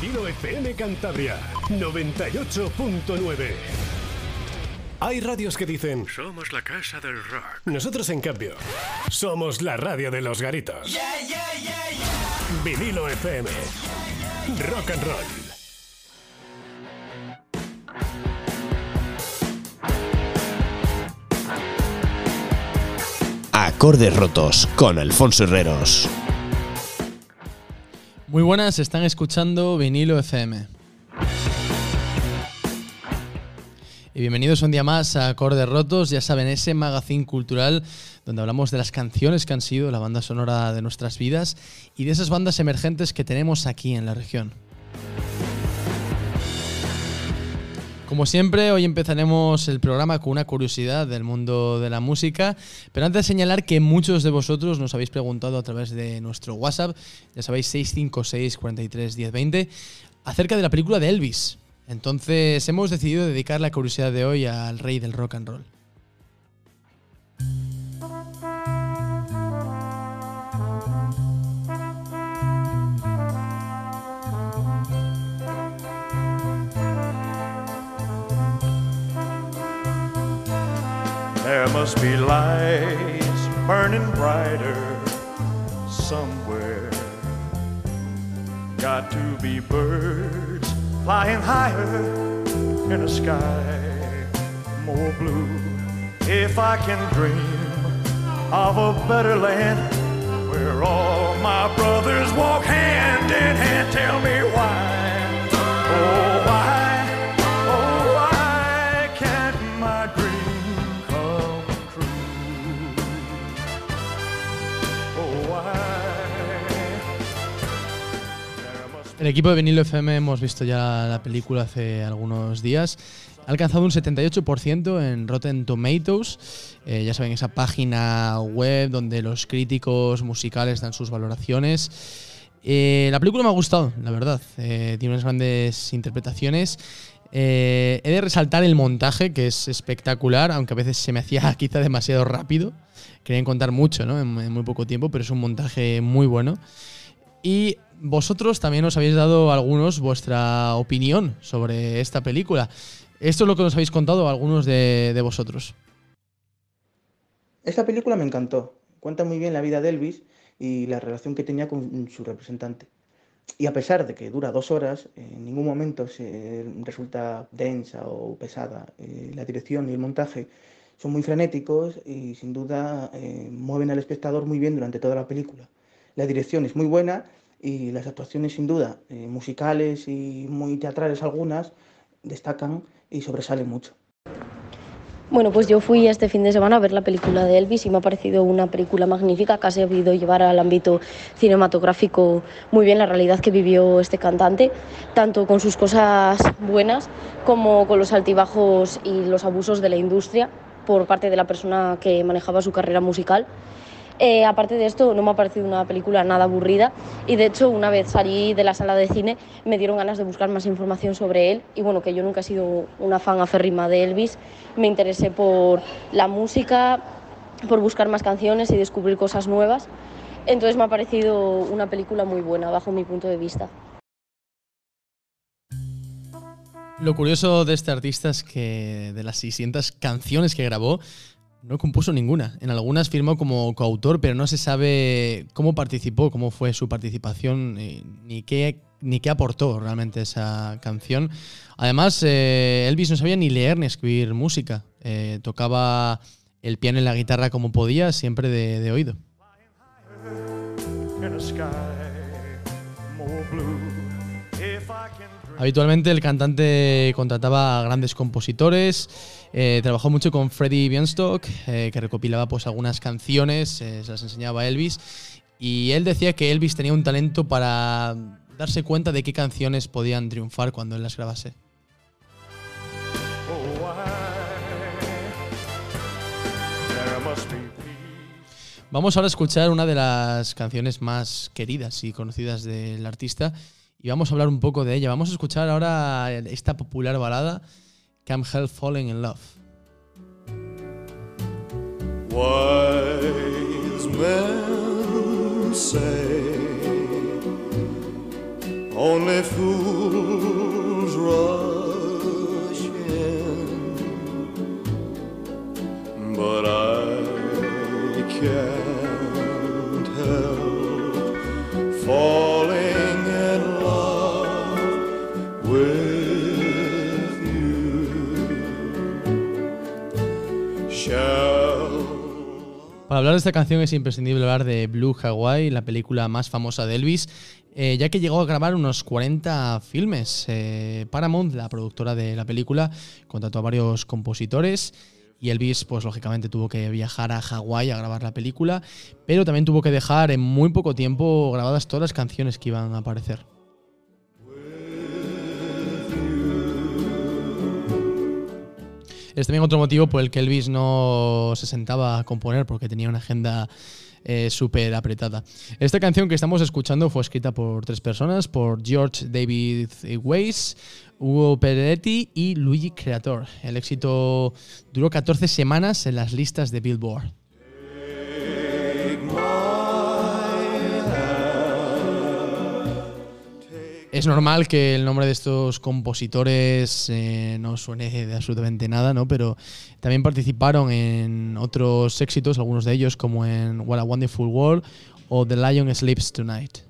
Vinilo FM Cantabria 98.9. Hay radios que dicen Somos la casa del rock. Nosotros en cambio somos la radio de los garitos. Vinilo FM. Rock and roll. Acordes rotos con Alfonso Herreros. Muy buenas, están escuchando Vinilo FM. Y bienvenidos un día más a Acordes Rotos, ya saben, ese magazine cultural donde hablamos de las canciones que han sido la banda sonora de nuestras vidas y de esas bandas emergentes que tenemos aquí en la región. Como siempre, hoy empezaremos el programa con una curiosidad del mundo de la música, pero antes de señalar que muchos de vosotros nos habéis preguntado a través de nuestro WhatsApp, ya sabéis 656 43 1020, acerca de la película de Elvis. Entonces hemos decidido dedicar la curiosidad de hoy al rey del rock and roll. There must be lights burning brighter somewhere. Got to be birds flying higher in a sky more blue. If I can dream of a better land where all my brothers walk hand in hand, tell me why. Oh, El equipo de Vinilo FM hemos visto ya la película hace algunos días. Ha alcanzado un 78% en Rotten Tomatoes. Eh, ya saben, esa página web donde los críticos musicales dan sus valoraciones. Eh, la película me ha gustado, la verdad. Eh, tiene unas grandes interpretaciones. Eh, he de resaltar el montaje, que es espectacular, aunque a veces se me hacía quizá demasiado rápido. Querían contar mucho ¿no? en, en muy poco tiempo, pero es un montaje muy bueno. Y vosotros también os habéis dado algunos vuestra opinión sobre esta película. Esto es lo que nos habéis contado algunos de, de vosotros. Esta película me encantó. Cuenta muy bien la vida de Elvis y la relación que tenía con su representante. Y a pesar de que dura dos horas, en ningún momento se resulta densa o pesada. Eh, la dirección y el montaje son muy frenéticos y sin duda eh, mueven al espectador muy bien durante toda la película. La dirección es muy buena y las actuaciones sin duda, eh, musicales y muy teatrales algunas, destacan y sobresalen mucho. Bueno, pues yo fui este fin de semana a ver la película de Elvis y me ha parecido una película magnífica que ha sabido llevar al ámbito cinematográfico muy bien la realidad que vivió este cantante, tanto con sus cosas buenas como con los altibajos y los abusos de la industria por parte de la persona que manejaba su carrera musical. Eh, aparte de esto, no me ha parecido una película nada aburrida y de hecho una vez salí de la sala de cine me dieron ganas de buscar más información sobre él y bueno, que yo nunca he sido una fan aférrima de Elvis, me interesé por la música, por buscar más canciones y descubrir cosas nuevas. Entonces me ha parecido una película muy buena bajo mi punto de vista. Lo curioso de este artista es que de las 600 canciones que grabó, no compuso ninguna. En algunas firmó como coautor, pero no se sabe cómo participó, cómo fue su participación, ni qué, ni qué aportó realmente esa canción. Además, eh, Elvis no sabía ni leer ni escribir música. Eh, tocaba el piano y la guitarra como podía, siempre de oído. Habitualmente el cantante contrataba a grandes compositores, eh, trabajó mucho con Freddie Bienstock, eh, que recopilaba pues algunas canciones, eh, se las enseñaba a Elvis, y él decía que Elvis tenía un talento para darse cuenta de qué canciones podían triunfar cuando él las grabase. Vamos ahora a escuchar una de las canciones más queridas y conocidas del artista y vamos a hablar un poco de ella. Vamos a escuchar ahora esta popular balada, Can't Help Falling in Love. Only but I can't help falling Para hablar de esta canción es imprescindible hablar de Blue Hawaii, la película más famosa de Elvis, eh, ya que llegó a grabar unos 40 filmes. Eh, Paramount, la productora de la película, contrató a varios compositores y Elvis, pues lógicamente tuvo que viajar a Hawái a grabar la película, pero también tuvo que dejar en muy poco tiempo grabadas todas las canciones que iban a aparecer. Es también otro motivo por el que Elvis no se sentaba a componer, porque tenía una agenda eh, súper apretada. Esta canción que estamos escuchando fue escrita por tres personas, por George David Weiss, Hugo Peretti y Luigi Creator. El éxito duró 14 semanas en las listas de Billboard. Es normal que el nombre de estos compositores eh, no suene de absolutamente nada, ¿no? Pero también participaron en otros éxitos, algunos de ellos, como en What a Wonderful World o The Lion Sleeps Tonight.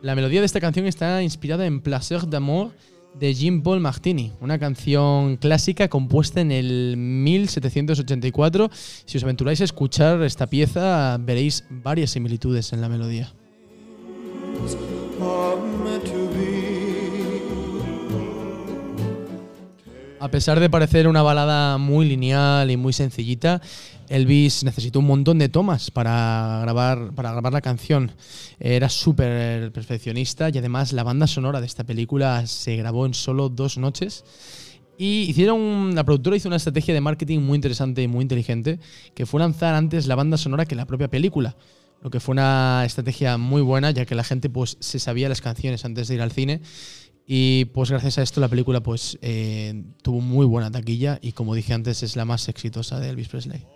La melodía de esta canción está inspirada en Placer d'amour de Jean Paul Martini, una canción clásica compuesta en el 1784. Si os aventuráis a escuchar esta pieza, veréis varias similitudes en la melodía. A pesar de parecer una balada muy lineal y muy sencillita, Elvis necesitó un montón de tomas para grabar, para grabar la canción. Era súper perfeccionista y además la banda sonora de esta película se grabó en solo dos noches. Y hicieron, la productora hizo una estrategia de marketing muy interesante y muy inteligente, que fue lanzar antes la banda sonora que la propia película. Lo que fue una estrategia muy buena, ya que la gente pues, se sabía las canciones antes de ir al cine. Y pues gracias a esto la película pues eh, tuvo muy buena taquilla y como dije antes es la más exitosa de Elvis Presley.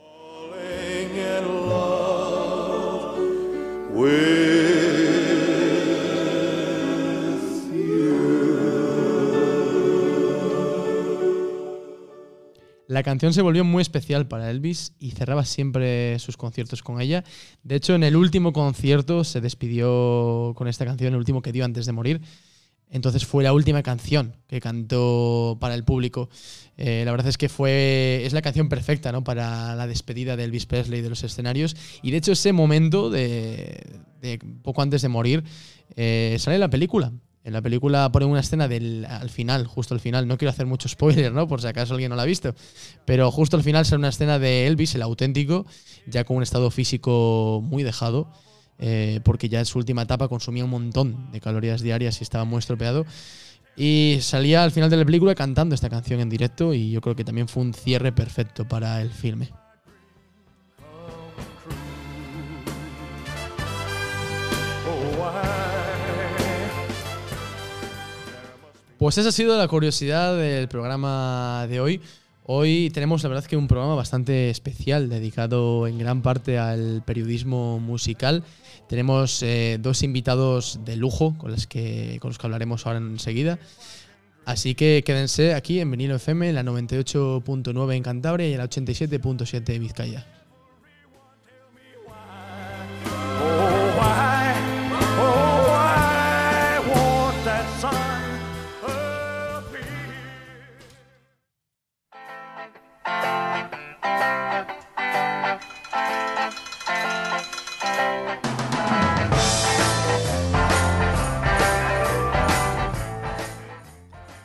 La canción se volvió muy especial para Elvis y cerraba siempre sus conciertos con ella. De hecho, en el último concierto se despidió con esta canción, el último que dio antes de morir. Entonces fue la última canción que cantó para el público. Eh, la verdad es que fue es la canción perfecta ¿no? para la despedida de Elvis Presley de los escenarios. Y de hecho ese momento, de, poco antes de morir, eh, sale en la película. En la película ponen una escena del, al final, justo al final. No quiero hacer mucho spoiler, ¿no? Por si acaso alguien no la ha visto. Pero justo al final sale una escena de Elvis, el auténtico, ya con un estado físico muy dejado eh, porque ya en su última etapa consumía un montón de calorías diarias y estaba muy estropeado. Y salía al final de la película cantando esta canción en directo y yo creo que también fue un cierre perfecto para el filme. Pues esa ha sido la curiosidad del programa de hoy. Hoy tenemos la verdad que un programa bastante especial dedicado en gran parte al periodismo musical. Tenemos eh, dos invitados de lujo con los, que, con los que hablaremos ahora enseguida. Así que quédense aquí en Vinilo FM, la 98.9 en Cantabria y la 87.7 en Vizcaya.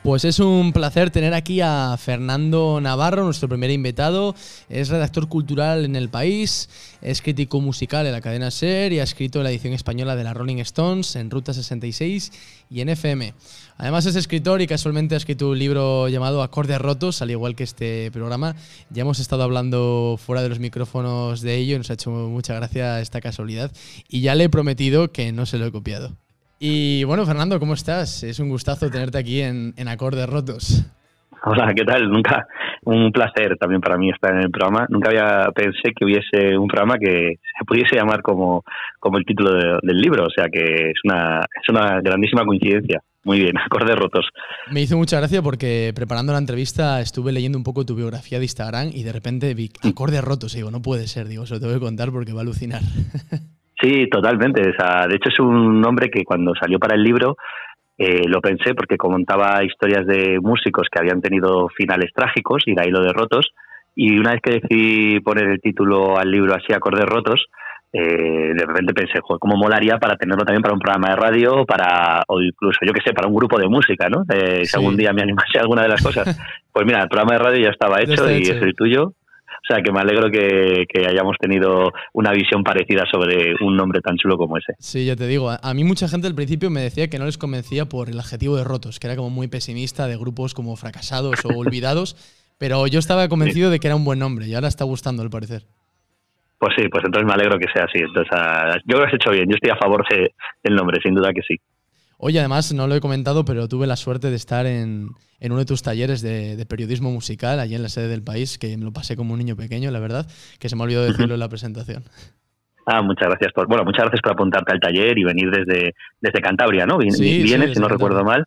Pues es un placer tener aquí a Fernando Navarro, nuestro primer invitado. Es redactor cultural en El País, es crítico musical en la cadena SER y ha escrito la edición española de la Rolling Stones en Ruta 66 y en FM. Además es escritor y casualmente ha escrito un libro llamado Acordes Rotos, al igual que este programa. Ya hemos estado hablando fuera de los micrófonos de ello y nos ha hecho mucha gracia esta casualidad. Y ya le he prometido que no se lo he copiado. Y bueno, Fernando, ¿cómo estás? Es un gustazo tenerte aquí en, en Acordes Rotos. Hola, ¿qué tal? Nunca, un placer también para mí estar en el programa. Nunca había pensé que hubiese un programa que se pudiese llamar como, como el título del libro, o sea que es una, es una grandísima coincidencia. Muy bien, acordes rotos. Me hizo mucha gracia porque preparando la entrevista estuve leyendo un poco tu biografía de Instagram y de repente vi acordes rotos y digo, no puede ser, digo, se lo tengo que contar porque va a alucinar. Sí, totalmente. O sea, de hecho es un nombre que cuando salió para el libro eh, lo pensé porque contaba historias de músicos que habían tenido finales trágicos y de ahí lo de rotos. Y una vez que decidí poner el título al libro así, acordes rotos, eh, de repente pensé, joder, ¿cómo molaría para tenerlo también para un programa de radio para, o incluso, yo qué sé, para un grupo de música, ¿no? Eh, Si algún día me animase a alguna de las cosas. Pues mira, el programa de radio ya estaba hecho y es el tuyo. O sea, que me alegro que, hayamos tenido una visión parecida sobre un nombre tan chulo como ese. Sí, ya te digo, a mí mucha gente al principio me decía que no les convencía por el adjetivo de rotos, que era como muy pesimista de grupos como fracasados o olvidados, pero yo estaba convencido de que era un buen nombre y ahora está gustando al parecer. Pues sí, pues entonces me alegro que sea así. Entonces, ah, yo lo has hecho bien, yo estoy a favor del nombre, sin duda que sí. Oye, además, no lo he comentado, pero tuve la suerte de estar en, uno de tus talleres de, periodismo musical, allí en la sede del país, que me lo pasé como un niño pequeño, la verdad, que se me olvidó decirlo en la presentación. Ah, muchas gracias por, bueno, muchas gracias por apuntarte al taller y venir desde, desde Cantabria, ¿no? Vienes, si no recuerdo mal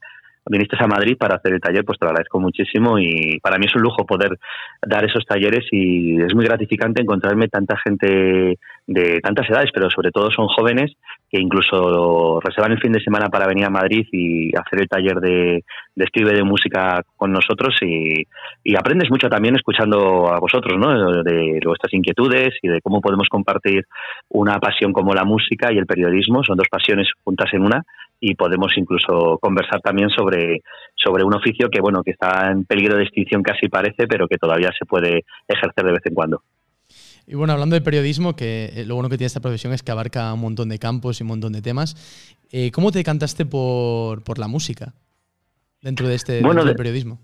viniste a Madrid para hacer el taller, pues te lo agradezco muchísimo y para mí es un lujo poder dar esos talleres y es muy gratificante encontrarme tanta gente de tantas edades, pero sobre todo son jóvenes que incluso reservan el fin de semana para venir a Madrid y hacer el taller de, de escribe de música con nosotros y, y, aprendes mucho también escuchando a vosotros, ¿no? De vuestras inquietudes y de cómo podemos compartir una pasión como la música y el periodismo, son dos pasiones juntas en una y podemos incluso conversar también sobre, sobre un oficio que bueno que está en peligro de extinción casi parece, pero que todavía se puede ejercer de vez en cuando. Y bueno, hablando de periodismo, que eh, lo bueno que tiene esta profesión es que abarca un montón de campos y un montón de temas. Eh, ¿Cómo te cantaste por, por la música dentro de este bueno, del periodismo?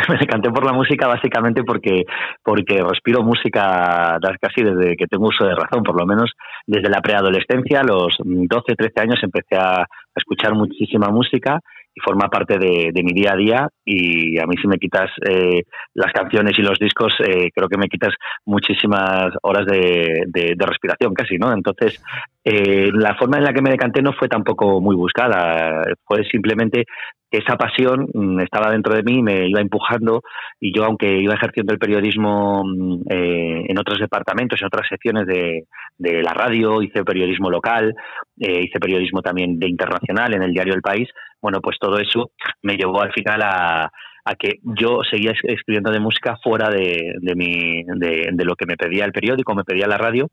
me decanté por la música básicamente porque, porque respiro música casi desde que tengo uso de razón, por lo menos desde la preadolescencia, a los 12, 13 años empecé a escuchar muchísima música y forma parte de, mi día a día y a mí si me quitas eh, las canciones y los discos eh, creo que me quitas muchísimas horas de, respiración casi, ¿no? Entonces eh, la forma en la que me decanté no fue tampoco muy buscada, fue simplemente esa pasión mm, estaba dentro de mí, me iba empujando y yo, aunque iba ejerciendo el periodismo mm, eh, en otros departamentos, en otras secciones de, la radio, hice periodismo local, eh, hice periodismo también de internacional en el diario El País, bueno, pues todo eso me llevó al final a, que yo seguía escribiendo de música fuera de, de, mi, de, lo que me pedía el periódico, me pedía la radio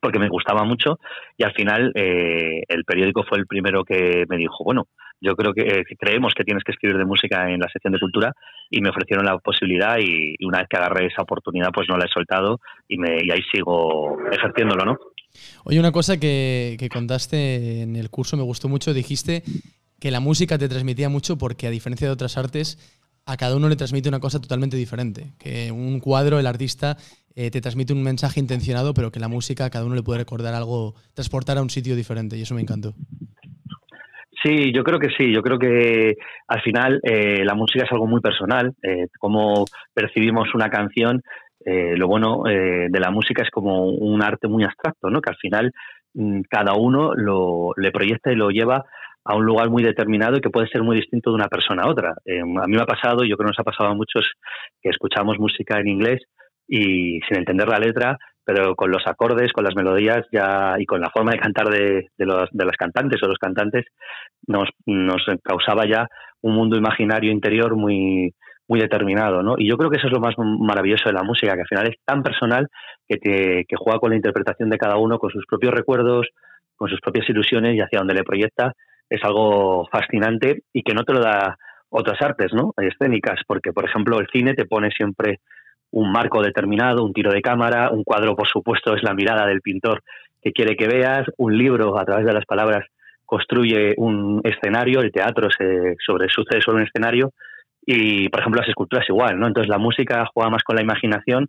porque me gustaba mucho y al final eh, el periódico fue el primero que me dijo, bueno, yo creo que eh, creemos que tienes que escribir de música en la sección de cultura y me ofrecieron la posibilidad y, una vez que agarré esa oportunidad pues no la he soltado y, me, y ahí sigo ejerciéndolo, ¿no? Oye, una cosa que, que contaste en el curso me gustó mucho, dijiste que la música te transmitía mucho porque a diferencia de otras artes, a cada uno le transmite una cosa totalmente diferente. Que un cuadro, el artista, eh, te transmite un mensaje intencionado, pero que la música a cada uno le puede recordar algo, transportar a un sitio diferente, y eso me encantó. Sí, yo creo que sí. Yo creo que al final eh, la música es algo muy personal. Eh, cómo percibimos una canción, eh, lo bueno de la música es como un arte muy abstracto, ¿no? Que al final mm, cada uno lo, le proyecta y lo lleva a un lugar muy determinado y que puede ser muy distinto de una persona a otra. a mí me ha pasado, yo creo que nos ha pasado a muchos que escuchamos música en inglés y sin entender la letra pero con los acordes, con las melodías ya y con la forma de cantar de, de, los, de las cantantes o los cantantes nos, nos causaba ya un mundo imaginario interior muy, muy determinado, ¿no? Y yo creo que eso es lo más maravilloso de la música, que al final es tan personal que, te, que juega con la interpretación de cada uno, con sus propios recuerdos, con sus propias ilusiones y hacia donde le proyecta es algo fascinante y que no te lo da otras artes, ¿no? Escénicas, porque por ejemplo el cine te pone siempre un marco determinado, un tiro de cámara, un cuadro, por supuesto, es la mirada del pintor que quiere que veas, un libro a través de las palabras construye un escenario, el teatro se sobre, sucede sobre un escenario y, por ejemplo, las esculturas igual, ¿no? Entonces la música juega más con la imaginación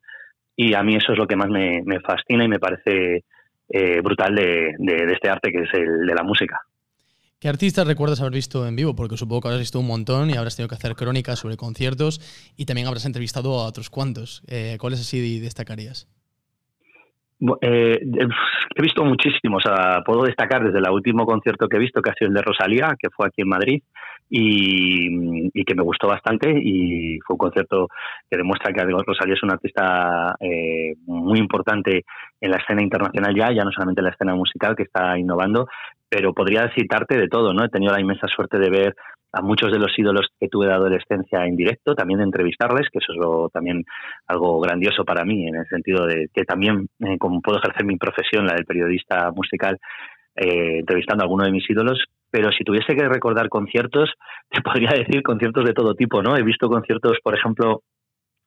y a mí eso es lo que más me, fascina y me parece eh, brutal de, de, este arte que es el de la música. ¿Qué artistas recuerdas haber visto en vivo? Porque supongo que habrás visto un montón y habrás tenido que hacer crónicas sobre conciertos y también habrás entrevistado a otros cuantos. Eh, ¿Cuáles así destacarías? Eh, he visto muchísimos. puedo destacar desde el último concierto que he visto, que ha sido el de Rosalía, que fue aquí en Madrid, y, que me gustó bastante. Y fue un concierto que demuestra que Rosalía es una artista eh, muy importante en la escena internacional ya, ya no solamente en la escena musical, que está innovando, pero podría citarte de todo, ¿no? He tenido la inmensa suerte de ver a muchos de los ídolos que tuve de adolescencia en directo, también de entrevistarles, que eso es también algo grandioso para mí, en el sentido de que también, eh, como puedo ejercer mi profesión, la del periodista musical, eh, entrevistando a alguno de mis ídolos, pero si tuviese que recordar conciertos, te podría decir conciertos de todo tipo, ¿no? He visto conciertos, por ejemplo,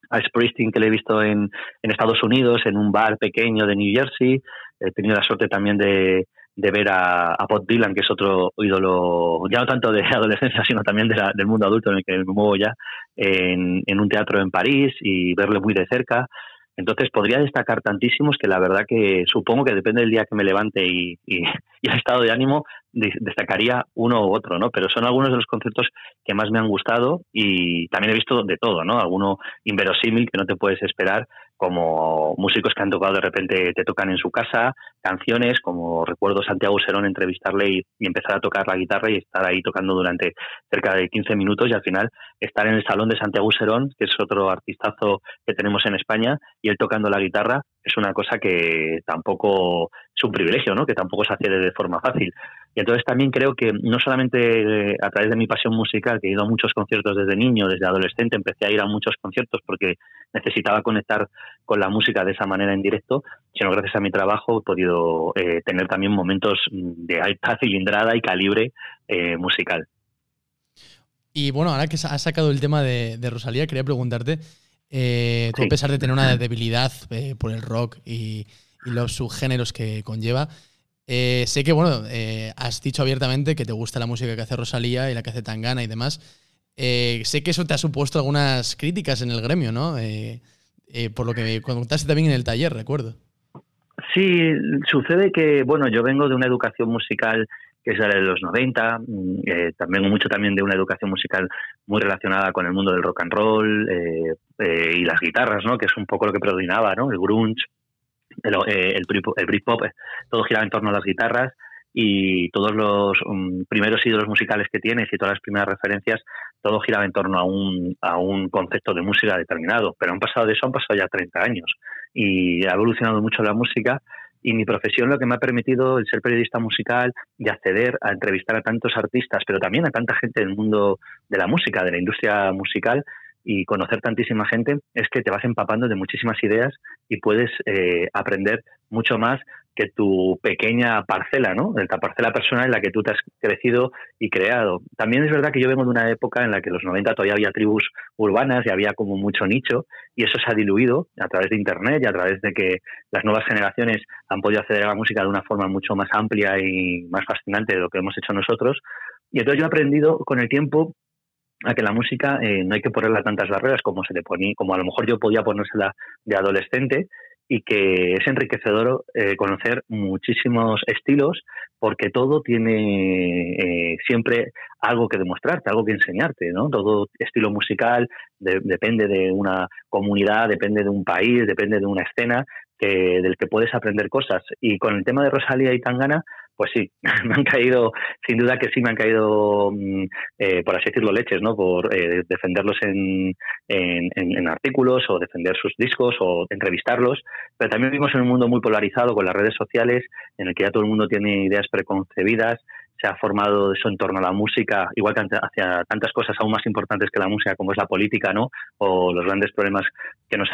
a Springsteen que le he visto en, en Estados Unidos, en un bar pequeño de New Jersey, he tenido la suerte también de, de ver a, a Bob Dylan, que es otro ídolo, ya no tanto de adolescencia, sino también de del mundo adulto en el que me muevo ya, en, en un teatro en París y verlo muy de cerca. Entonces podría destacar tantísimos que la verdad que supongo que depende del día que me levante y, y, y el estado de ánimo, destacaría uno u otro, ¿no? Pero son algunos de los conciertos que más me han gustado y también he visto de todo, ¿no? Alguno inverosímil que no te puedes esperar, como músicos que han tocado de repente te tocan en su casa, canciones, como recuerdo Santiago Serón entrevistarle y, empezar a tocar la guitarra y estar ahí tocando durante cerca de 15 minutos y al final estar en el salón de Santiago Serón, que es otro artistazo que tenemos en España, y él tocando la guitarra es una cosa que tampoco es un privilegio, ¿no? Que tampoco se hace de forma fácil. Y entonces también creo que no solamente eh, a través de mi pasión musical, que he ido a muchos conciertos desde niño, desde adolescente, empecé a ir a muchos conciertos porque necesitaba conectar con la música de esa manera en directo, sino gracias a mi trabajo he podido eh, tener también momentos de alta cilindrada y calibre eh, musical. Y bueno, ahora que has sacado el tema de, Rosalía, quería preguntarte, eh, tú a pesar de tener una debilidad por el rock y, los subgéneros que conlleva, sé que, bueno, has dicho abiertamente que te gusta la música que hace Rosalía y la que hace Tangana y demás. sé que eso te ha supuesto algunas críticas en el gremio, ¿no? Por lo que me contaste también en el taller, recuerdo. Sí, sucede que, bueno, yo vengo de una educación musical que es la de los 90, mm, eh, también mucho también de una educación musical muy relacionada con el mundo del rock and roll eh, eh, y las guitarras, ¿no? Que es un poco lo que predominaba, ¿no? El grunge, el, el, el Britpop, todo giraba en torno a las guitarras y todos los um, primeros ídolos musicales que tienes y todas las primeras referencias, todo giraba en torno a un, a un concepto de música determinado. Pero han pasado de eso, han pasado ya 30 años y ha evolucionado mucho la música y mi profesión lo que me ha permitido el ser periodista musical y acceder a entrevistar a tantos artistas, pero también a tanta gente del mundo de la música, de la industria musical, y conocer tantísima gente es que te vas empapando de muchísimas ideas y puedes eh, aprender mucho más que tu pequeña parcela, ¿no? La parcela personal en la que tú te has crecido y creado. También es verdad que yo vengo de una época en la que en los 90 todavía había tribus urbanas y había como mucho nicho y eso se ha diluido a través de Internet y a través de que las nuevas generaciones han podido acceder a la música de una forma mucho más amplia y más fascinante de lo que hemos hecho nosotros. Y entonces yo he aprendido con el tiempo a que la música eh, no hay que ponerle tantas barreras como se le ponía, como a lo mejor yo podía ponérsela de adolescente y que es enriquecedor eh, conocer muchísimos estilos porque todo tiene eh, siempre algo que demostrarte, algo que enseñarte, ¿no? Todo estilo musical depende de una comunidad, depende de un país, depende de una escena que, del que puedes aprender cosas. Y con el tema de Rosalía y Tangana, pues sí, me han caído, sin duda que sí me han caído, mm, eh, por así decirlo, leches, ¿no? Por eh, defenderlos en, en, en, artículos o defender sus discos o entrevistarlos, pero también vivimos en un mundo muy polarizado con las redes sociales, en el que ya todo el mundo tiene ideas preconcebidas, se ha formado eso en torno a la música, igual que hacia tantas cosas aún más importantes que la música, como es la política, ¿no? O los grandes problemas que nos,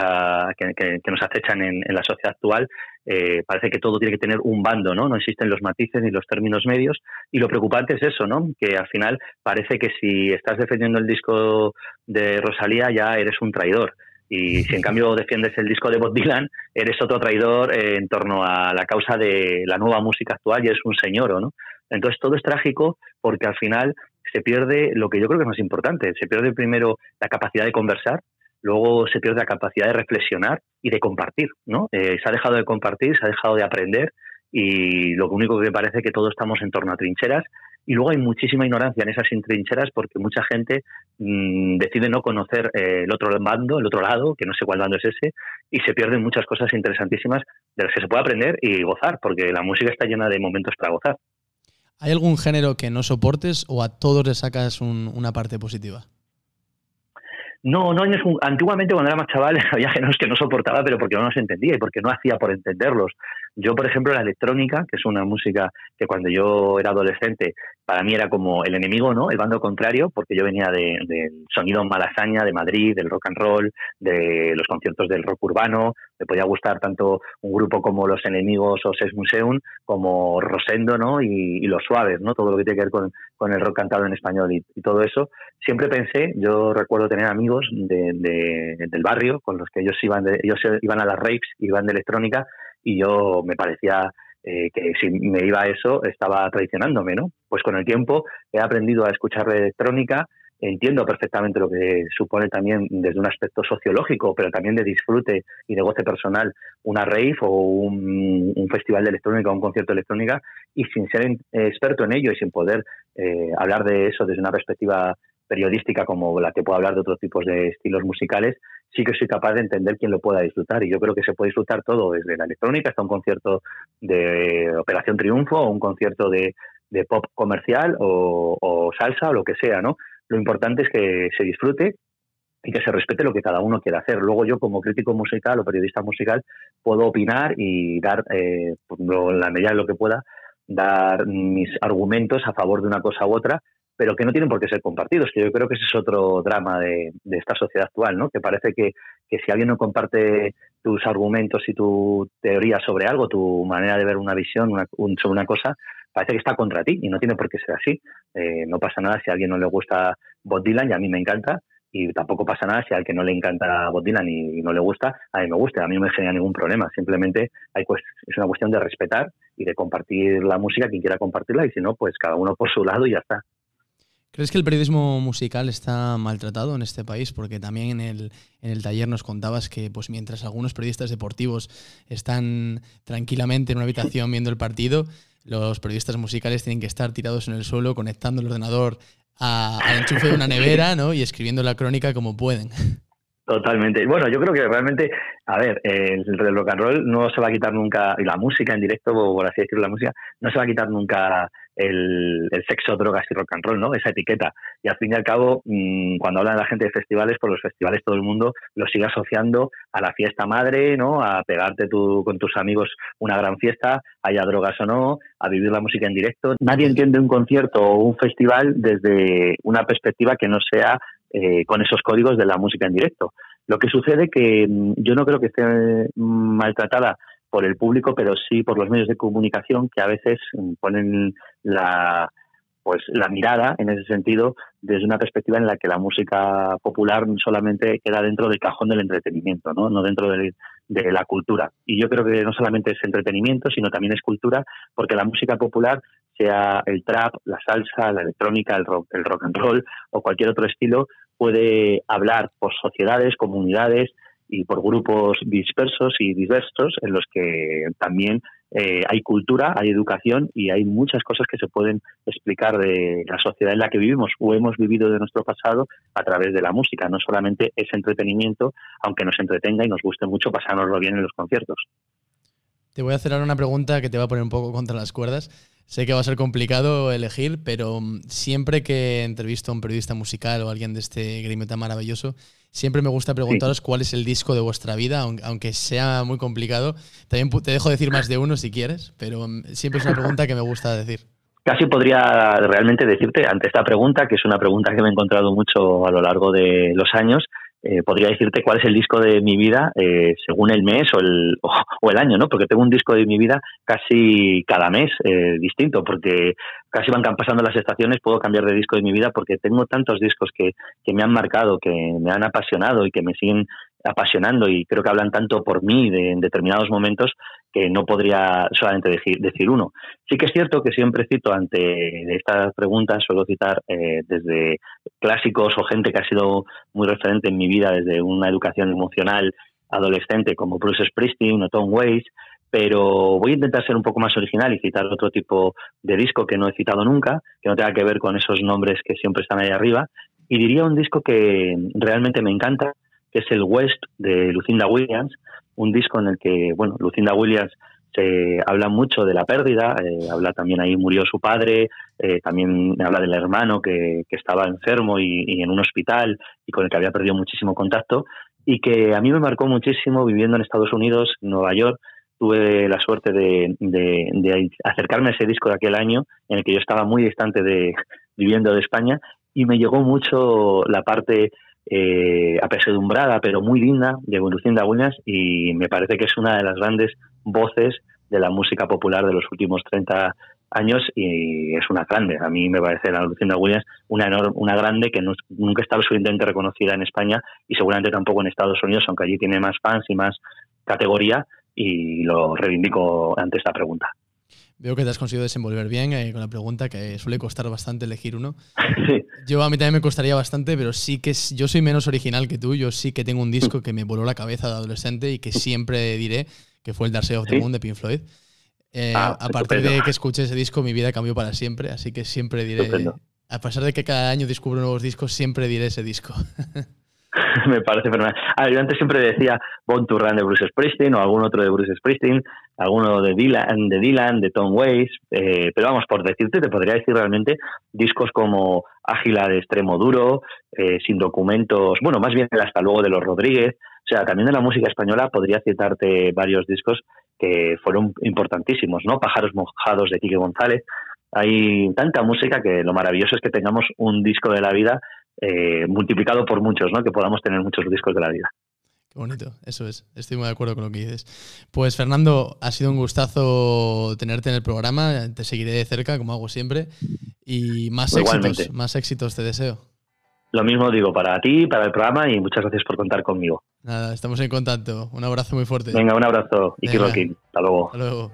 que, nos acechan en, la sociedad actual. Eh, parece que todo tiene que tener un bando, ¿no? No existen los matices ni los términos medios. Y lo preocupante es eso, ¿no? Que al final parece que si estás defendiendo el disco de Rosalía ya eres un traidor. Y si en cambio defiendes el disco de Bob Dylan, eres otro traidor eh, en torno a la causa de la nueva música actual y eres un señor, ¿no? Entonces todo es trágico porque al final se pierde lo que yo creo que es más importante. Se pierde primero la capacidad de conversar, luego se pierde la capacidad de reflexionar y de compartir, ¿no? Eh, se ha dejado de compartir, se ha dejado de aprender y lo único que parece es que todos estamos en torno a trincheras y luego hay muchísima ignorancia en esas trincheras porque mucha gente mm, decide no conocer eh, el otro bando, el otro lado, que no sé cuál bando es ese, y se pierden muchas cosas interesantísimas de las que se puede aprender y gozar, porque la música está llena de momentos para gozar. ¿Hay algún género que no soportes o a todos le sacas una parte positiva? No, no, antiguamente cuando era más chaval había géneros que no soportaba, pero porque no los entendía y porque no hacía por entenderlos. Yo, por ejemplo, la electrónica, que es una música que cuando yo era adolescente para mí era como el enemigo, ¿no? El bando contrario, porque yo venía del de sonido malasaña de Madrid, del rock and roll, de los conciertos del rock urbano. Me podía gustar tanto un grupo como Los Enemigos o Sex Museum, como Rosendo, ¿no? Y, Los Suaves, ¿no? Todo lo que tiene que ver con, con el rock cantado en español y, todo eso. Siempre pensé, yo recuerdo tener amigos de, del barrio con los que ellos iban, de, ellos iban a las raves, iban de electrónica, y yo me parecía eh, que si me iba a eso estaba traicionándome, ¿no? Pues con el tiempo he aprendido a escuchar electrónica, entiendo perfectamente lo que supone también desde un aspecto sociológico, pero también de disfrute y de goce personal una rave o un, festival de electrónica o un concierto de electrónica y sin ser experto en ello y sin poder eh, hablar de eso desde una perspectiva periodística como la que puedo hablar de otros tipos de estilos musicales, sí que soy capaz de entender quién lo pueda disfrutar. Y yo creo que se puede disfrutar todo, desde la electrónica hasta un concierto de Operación Triunfo o un concierto de, pop comercial o, salsa o lo que sea, ¿no? Lo importante es que se disfrute y que se respete lo que cada uno quiera hacer. Luego yo como crítico musical o periodista musical puedo opinar y dar, eh, la medida de lo que pueda, dar mis argumentos a favor de una cosa u otra, pero que no tienen por qué ser compartidos, que yo creo que ese es otro drama de, esta sociedad actual, ¿no? que parece que, si alguien no comparte tus argumentos y tu teoría sobre algo, tu manera de ver una visión sobre una cosa, parece que está contra ti y no tiene por qué ser así. Eh, no pasa nada si a alguien no le gusta Bob Dylan y a mí me encanta, y tampoco pasa nada si a alguien no le encanta Bob Dylan y, no le gusta, a mí me gusta, a mí no me genera ningún problema. Simplemente hay, pues, es una cuestión de respetar y de compartir la música quien quiera compartirla y si no, pues cada uno por su lado y ya está. ¿Crees que el periodismo musical está maltratado en este país? Porque también en el, en el taller nos contabas que pues mientras algunos periodistas deportivos están tranquilamente en una habitación viendo el partido, los periodistas musicales tienen que estar tirados en el suelo conectando el ordenador al enchufe de una nevera ¿no? y escribiendo la crónica como pueden. Totalmente. Bueno, yo creo que realmente, a ver, el, rock and roll no se va a quitar nunca, y la música en directo, por así decirlo, la música, no se va a quitar nunca el, sexo, drogas y rock and roll, ¿no? Esa etiqueta. Y al fin y al cabo, mm, cuando hablan la gente de festivales, pues los festivales todo el mundo lo sigue asociando a la fiesta madre, ¿no? A pegarte tú con tus amigos una gran fiesta, haya drogas o no, a vivir la música en directo. Nadie entiende un concierto o un festival desde una perspectiva que no sea eh, con esos códigos de la música en directo. Lo que sucede que mm, yo no creo que esté maltratada por el público, pero sí por los medios de comunicación que a veces ponen la pues la mirada en ese sentido desde una perspectiva en la que la música popular solamente queda dentro del cajón del entretenimiento, no, no dentro de, de la cultura. Y yo creo que no solamente es entretenimiento, sino también es cultura, porque la música popular sea el trap, la salsa, la electrónica, el rock, el rock and roll o cualquier otro estilo, puede hablar por sociedades, comunidades y por grupos dispersos y diversos en los que también eh, hay cultura, hay educación y hay muchas cosas que se pueden explicar de la sociedad en la que vivimos o hemos vivido de nuestro pasado a través de la música. No solamente es entretenimiento, aunque nos entretenga y nos guste mucho pasárnoslo bien en los conciertos. Te voy a hacer ahora una pregunta que te va a poner un poco contra las cuerdas. Sé que va a ser complicado elegir, pero mm, siempre que entrevisto a un periodista musical o a alguien de este gremio tan maravilloso, siempre me gusta preguntaros cuál es el disco de vuestra vida, aunque sea muy complicado. También te dejo decir más de uno si quieres, pero mm, siempre es una pregunta que me gusta decir. Casi podría realmente decirte ante esta pregunta, que es una pregunta que me he encontrado mucho a lo largo de los años, eh, podría decirte cuál es el disco de mi vida eh, según el mes o el, o, el año, ¿no? Porque tengo un disco de mi vida casi cada mes eh, distinto, porque casi van pasando las estaciones, puedo cambiar de disco de mi vida porque tengo tantos discos que, que me han marcado, que me han apasionado y que me siguen apasionando y creo que hablan tanto por mí de, en determinados momentos que no podría solamente decir, decir uno. Sí que es cierto que siempre cito ante estas preguntas, suelo citar eh, desde clásicos o gente que ha sido muy referente en mi vida desde una educación emocional adolescente como Bruce Springsteen o Tom Waits, pero voy a intentar ser un poco más original y citar otro tipo de disco que no he citado nunca, que no tenga que ver con esos nombres que siempre están ahí arriba, y diría un disco que realmente me encanta, que es el West de Lucinda Williams, un disco en el que, bueno, Lucinda Williams se habla mucho de la pérdida, eh, habla también ahí murió su padre, eh, también habla del hermano que, que estaba enfermo y, en un hospital y con el que había perdido muchísimo contacto y que a mí me marcó muchísimo viviendo en Estados Unidos, Nueva York. Tuve la suerte de, de, acercarme a ese disco de aquel año en el que yo estaba muy distante de viviendo de España y me llegó mucho la parte eh, apesadumbrada pero muy linda de Lucinda Williams y me parece que es una de las grandes voces de la música popular de los últimos 30 años y es una grande. A mí me parece la Lucinda Williams una, una grande que nunca está lo suficientemente reconocida en España y seguramente tampoco en Estados Unidos, aunque allí tiene más fans y más categoría y lo reivindico ante esta pregunta. Veo que te has conseguido desenvolver bien eh, con la pregunta, que suele costar bastante elegir uno. Yo a mí también me costaría bastante, pero sí que yo soy menos original que tú. Yo sí que tengo un disco que me voló la cabeza de adolescente y que siempre diré que fue el Dark Side of the Moon de Pink Floyd. Eh, ah, a partir de que escuché ese disco, mi vida cambió para siempre, así que siempre diré, a pesar de que cada año descubro nuevos discos, siempre diré ese disco. me parece fenomenal. Yo antes siempre decía Born to de Bruce Springsteen o algún otro de Bruce Springsteen, alguno de Dylan, de, Dylan, de Tom Waits, eh, pero vamos, por decirte, te podría decir realmente discos como Ágila de Extremo Duro, eh, Sin Documentos, bueno, más bien el Hasta Luego de los Rodríguez, o sea, también de la música española podría citarte varios discos que fueron importantísimos, ¿no? Pájaros mojados de Quique González. Hay tanta música que lo maravilloso es que tengamos un disco de la vida eh, multiplicado por muchos, ¿no? Que podamos tener muchos discos de la vida. Qué bonito, eso es. Estoy muy de acuerdo con lo que dices. Pues Fernando, ha sido un gustazo tenerte en el programa. Te seguiré de cerca, como hago siempre. Y más éxitos, más éxitos te deseo. Lo mismo digo para ti, para el programa y muchas gracias por contar conmigo. Nada, estamos en contacto. Un abrazo muy fuerte. Venga, un abrazo. Y Hasta luego. Hasta luego.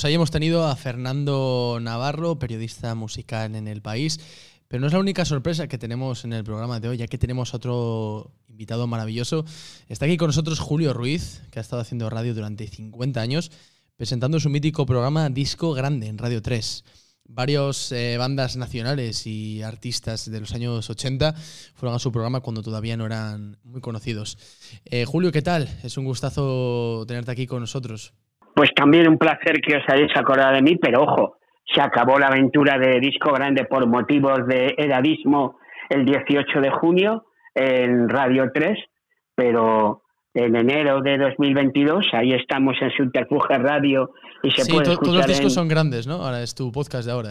Pues ahí hemos tenido a Fernando Navarro, periodista musical en el país. Pero no es la única sorpresa que tenemos en el programa de hoy, ya que tenemos otro invitado maravilloso. Está aquí con nosotros Julio Ruiz, que ha estado haciendo radio durante 50 años, presentando su mítico programa Disco Grande en Radio 3. Varios eh, bandas nacionales y artistas de los años 80 fueron a su programa cuando todavía no eran muy conocidos. Eh, Julio, ¿qué tal? Es un gustazo tenerte aquí con nosotros. Pues también un placer que os hayáis acordado de mí, pero ojo, se acabó la aventura de Disco Grande por motivos de edadismo el 18 de junio en Radio 3, pero en enero de 2022, ahí estamos en Subterfuge Radio y se puede escuchar. Todos los discos son grandes, ¿no? Ahora es tu podcast de ahora.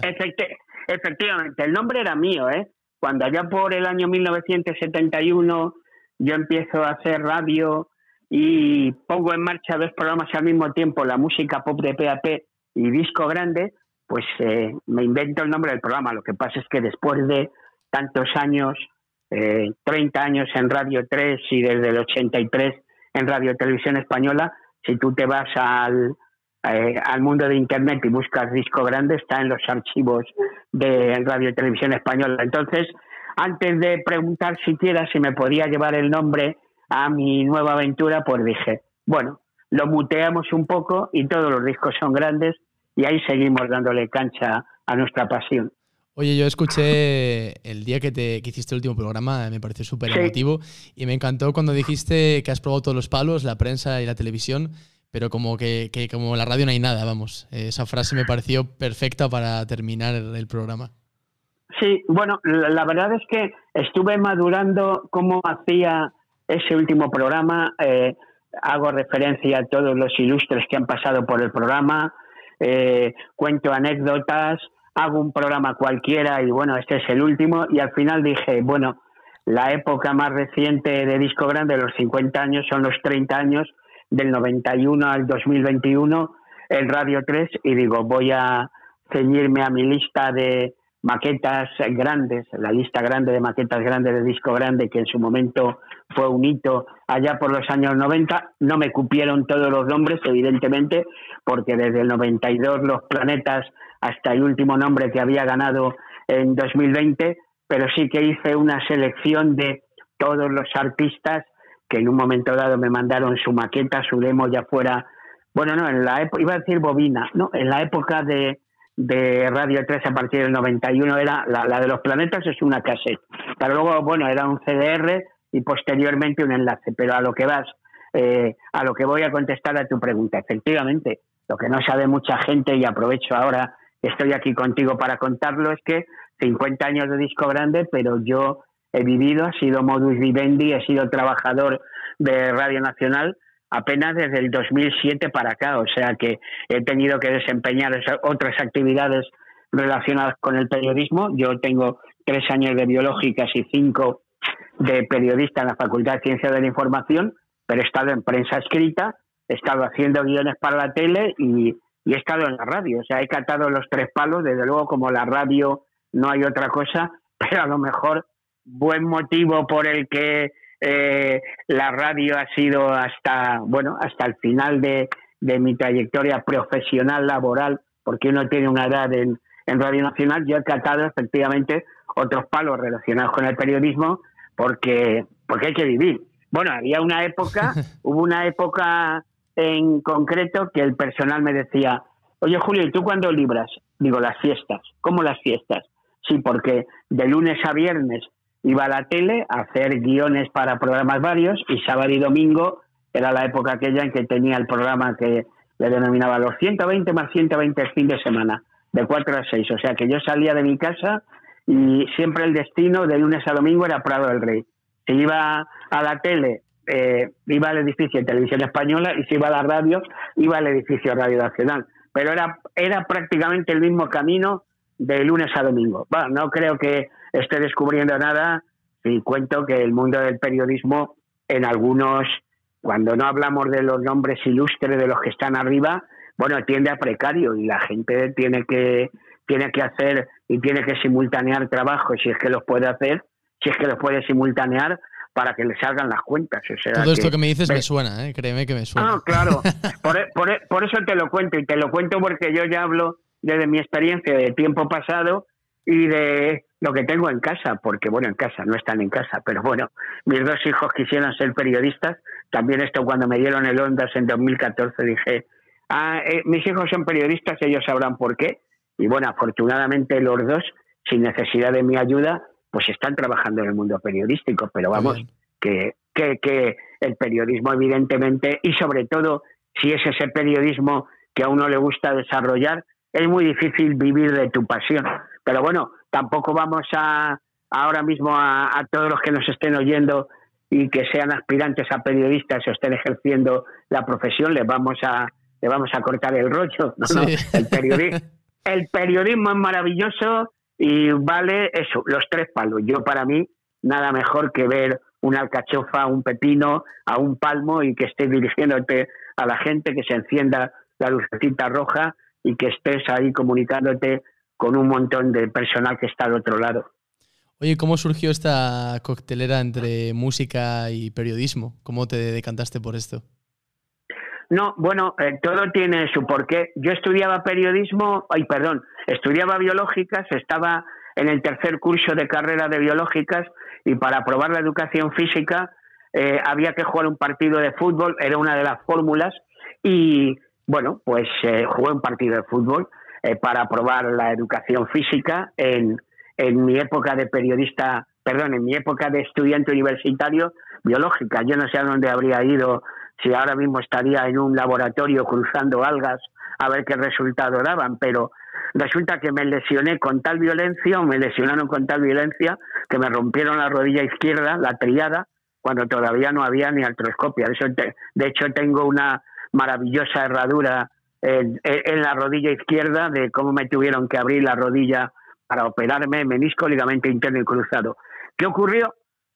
efectivamente, el nombre era mío, ¿eh? Cuando allá por el año 1971 yo empiezo a hacer radio y pongo en marcha dos programas al mismo tiempo, la música pop de PAP y disco grande, pues eh, me invento el nombre del programa. Lo que pasa es que después de tantos años, eh, 30 años en Radio 3 y desde el 83 en Radio Televisión Española, si tú te vas al, eh, al mundo de Internet y buscas disco grande, está en los archivos de Radio Televisión Española. Entonces, antes de preguntar siquiera si me podía llevar el nombre a mi nueva aventura, pues dije, bueno, lo muteamos un poco y todos los discos son grandes y ahí seguimos dándole cancha a nuestra pasión. Oye, yo escuché el día que, te, hiciste el último programa, me pareció súper emotivo y me encantó cuando dijiste que has probado todos los palos, la prensa y la televisión, pero como que, que como la radio no hay nada, vamos. Esa frase me pareció perfecta para terminar el programa. Sí, bueno, la verdad es que estuve madurando cómo hacía ese último programa. Eh, hago referencia a todos los ilustres que han pasado por el programa, eh, cuento anécdotas, hago un programa cualquiera y bueno, este es el último y al final dije, bueno, la época más reciente de Disco Grande, los 50 años, son los 30 años, del 91 al 2021, el Radio 3 y digo, voy a ceñirme a mi lista de maquetas grandes, la lista grande de maquetas grandes de disco grande que en su momento fue un hito allá por los años 90. No me cupieron todos los nombres, evidentemente, porque desde el 92 los planetas hasta el último nombre que había ganado en 2020, pero sí que hice una selección de todos los artistas que en un momento dado me mandaron su maqueta, su demo ya fuera, bueno, no, en la época, iba a decir bobina, no, en la época de, de Radio 3 a partir del 91 era la, de los planetas es una cassette, pero luego, bueno, era un CDR y posteriormente un enlace, pero a lo que vas, eh, a lo que voy a contestar a tu pregunta, efectivamente, lo que no sabe mucha gente y aprovecho ahora que estoy aquí contigo para contarlo es que 50 años de disco grande, pero yo he vivido, he sido modus vivendi, he sido trabajador de Radio Nacional apenas desde el 2007 para acá, o sea que he tenido que desempeñar otras actividades relacionadas con el periodismo. Yo tengo tres años de biológicas y cinco de periodista en la Facultad de Ciencias de la Información, pero he estado en prensa escrita, he estado haciendo guiones para la tele y, y he estado en la radio. O sea, he catado los tres palos, desde luego como la radio no hay otra cosa, pero a lo mejor buen motivo por el que eh, la radio ha sido hasta, bueno, hasta el final de, de, mi trayectoria profesional, laboral, porque uno tiene una edad en, en Radio Nacional, yo he catado efectivamente otros palos relacionados con el periodismo porque, porque hay que vivir. Bueno, había una época, hubo una época en concreto que el personal me decía, oye Julio, ¿y tú cuándo libras? Digo, las fiestas. ¿Cómo las fiestas? Sí, porque de lunes a viernes iba a la tele a hacer guiones para programas varios y sábado y domingo era la época aquella en que tenía el programa que le denominaba los 120 más 120 el fin de semana, de 4 a 6. O sea que yo salía de mi casa y siempre el destino de lunes a domingo era Prado del Rey. Si iba a la tele, eh, iba al edificio de Televisión Española y si iba a la radio, iba al edificio Radio Nacional. Pero era, era prácticamente el mismo camino de lunes a domingo. Bueno, no creo que esté descubriendo nada si cuento que el mundo del periodismo en algunos, cuando no hablamos de los nombres ilustres de los que están arriba, bueno, tiende a precario y la gente tiene que, tiene que hacer y tiene que simultanear trabajo, si es que los puede hacer, si es que los puede simultanear para que le salgan las cuentas. Todo esto que me dices me suena, ¿eh? créeme que me suena. Ah, claro. Por, por, por, eso te lo cuento y te lo cuento porque yo ya hablo desde mi experiencia de tiempo pasado y de lo que tengo en casa, porque bueno, en casa, no están en casa, pero bueno, mis dos hijos quisieron ser periodistas, también esto cuando me dieron el Ondas en 2014 dije, ah, eh, mis hijos son periodistas, ellos sabrán por qué, y bueno, afortunadamente los dos, sin necesidad de mi ayuda, pues están trabajando en el mundo periodístico, pero vamos, que, que, que el periodismo evidentemente, y sobre todo si es ese periodismo que a uno le gusta desarrollar, es muy difícil vivir de tu pasión. Pero bueno, tampoco vamos a ahora mismo a, todos los que nos estén oyendo y que sean aspirantes a periodistas o estén ejerciendo la profesión, les vamos a le vamos a cortar el rollo. El, periodismo, el periodismo es maravilloso y vale eso, los tres palos. Yo para mí nada mejor que ver una alcachofa, un pepino, a un palmo y que estés dirigiéndote a la gente, que se encienda la lucecita roja y que estés ahí comunicándote con un montón de personal que está al otro lado. Oye, ¿cómo surgió esta coctelera entre música y periodismo? ¿Cómo te decantaste por esto? No, bueno, eh, todo tiene su porqué. Yo estudiaba periodismo, ay, perdón, estudiaba biológicas, estaba en el tercer curso de carrera de biológicas y para aprobar la educación física eh, había que jugar un partido de fútbol, era una de las fórmulas y bueno, pues eh, jugué un partido de fútbol eh, para probar la educación física en, en mi época de periodista, perdón, en mi época de estudiante universitario biológica. Yo no sé a dónde habría ido si ahora mismo estaría en un laboratorio cruzando algas a ver qué resultado daban, pero resulta que me lesioné con tal violencia, o me lesionaron con tal violencia, que me rompieron la rodilla izquierda, la triada, cuando todavía no había ni artroscopia. De hecho, tengo una maravillosa herradura en, la rodilla izquierda de cómo me tuvieron que abrir la rodilla para operarme menisco, ligamento interno y cruzado. ¿Qué ocurrió?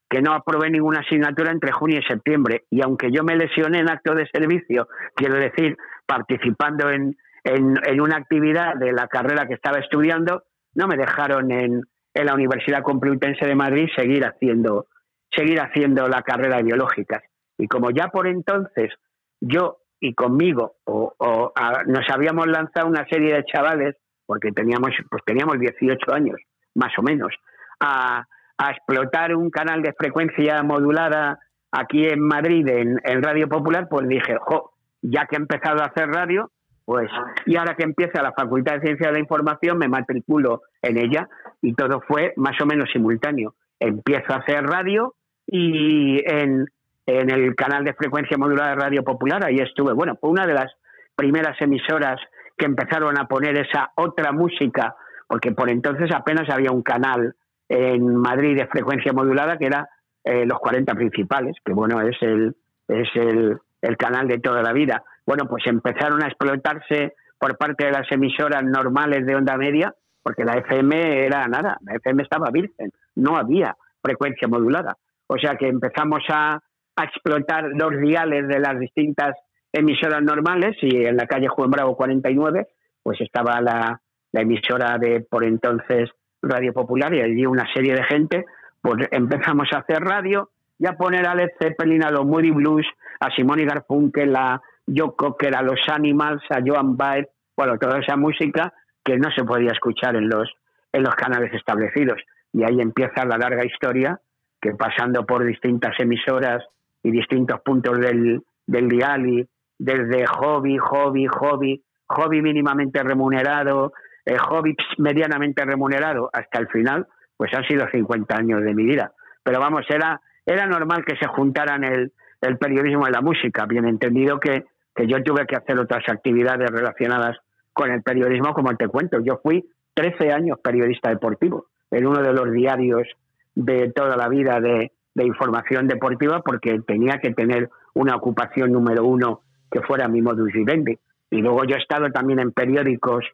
Que no aprobé ninguna asignatura entre junio y septiembre y aunque yo me lesioné en acto de servicio, quiero decir, participando en, en, una actividad de la carrera que estaba estudiando, no me dejaron en, en la Universidad Complutense de Madrid seguir haciendo, seguir haciendo la carrera de biológicas. Y como ya por entonces yo y conmigo o, nos habíamos lanzado una serie de chavales, porque teníamos, pues teníamos 18 años, más o menos, a, explotar un canal de frecuencia modulada aquí en Madrid, en, en Radio Popular, pues dije, jo, ya que he empezado a hacer radio, pues, y ahora que empieza la Facultad de Ciencias de la Información, me matriculo en ella y todo fue más o menos simultáneo. Empiezo a hacer radio y en, en el canal de frecuencia modulada de Radio Popular, ahí estuve. Bueno, una de las primeras emisoras que empezaron a poner esa otra música, porque por entonces apenas había un canal en Madrid de frecuencia modulada que era eh, los 40 principales, que bueno, es el, es el, el canal de toda la vida bueno, pues empezaron a explotarse por parte de las emisoras normales de onda media, porque la FM era nada, la FM estaba virgen, no había frecuencia modulada. O sea que empezamos a, explotar los diales de las distintas emisoras normales y en la calle Juan Bravo 49 pues estaba la, emisora de por entonces Radio Popular y allí una serie de gente pues empezamos a hacer radio y a poner a Led Zeppelin, a los Moody Blues, a Simón y Garfunkel, a, yo Cocker, a los Animals, a Joan Baez, bueno, toda esa música que no se podía escuchar en los, en los canales establecidos. Y ahí empieza la larga historia que pasando por distintas emisoras y distintos puntos del, del dial desde hobby, hobby, hobby, hobby mínimamente remunerado, eh, hobby medianamente remunerado, hasta el final, pues han sido 50 años de mi vida. Pero vamos, era, era normal que se juntaran el, el periodismo y la música, bien entendido que que yo tuve que hacer otras actividades relacionadas con el periodismo, como te cuento. Yo fui 13 años periodista deportivo en uno de los diarios de toda la vida de, información deportiva porque tenía que tener una ocupación número uno que fuera mi modus vivendi. Y luego yo he estado también en periódicos,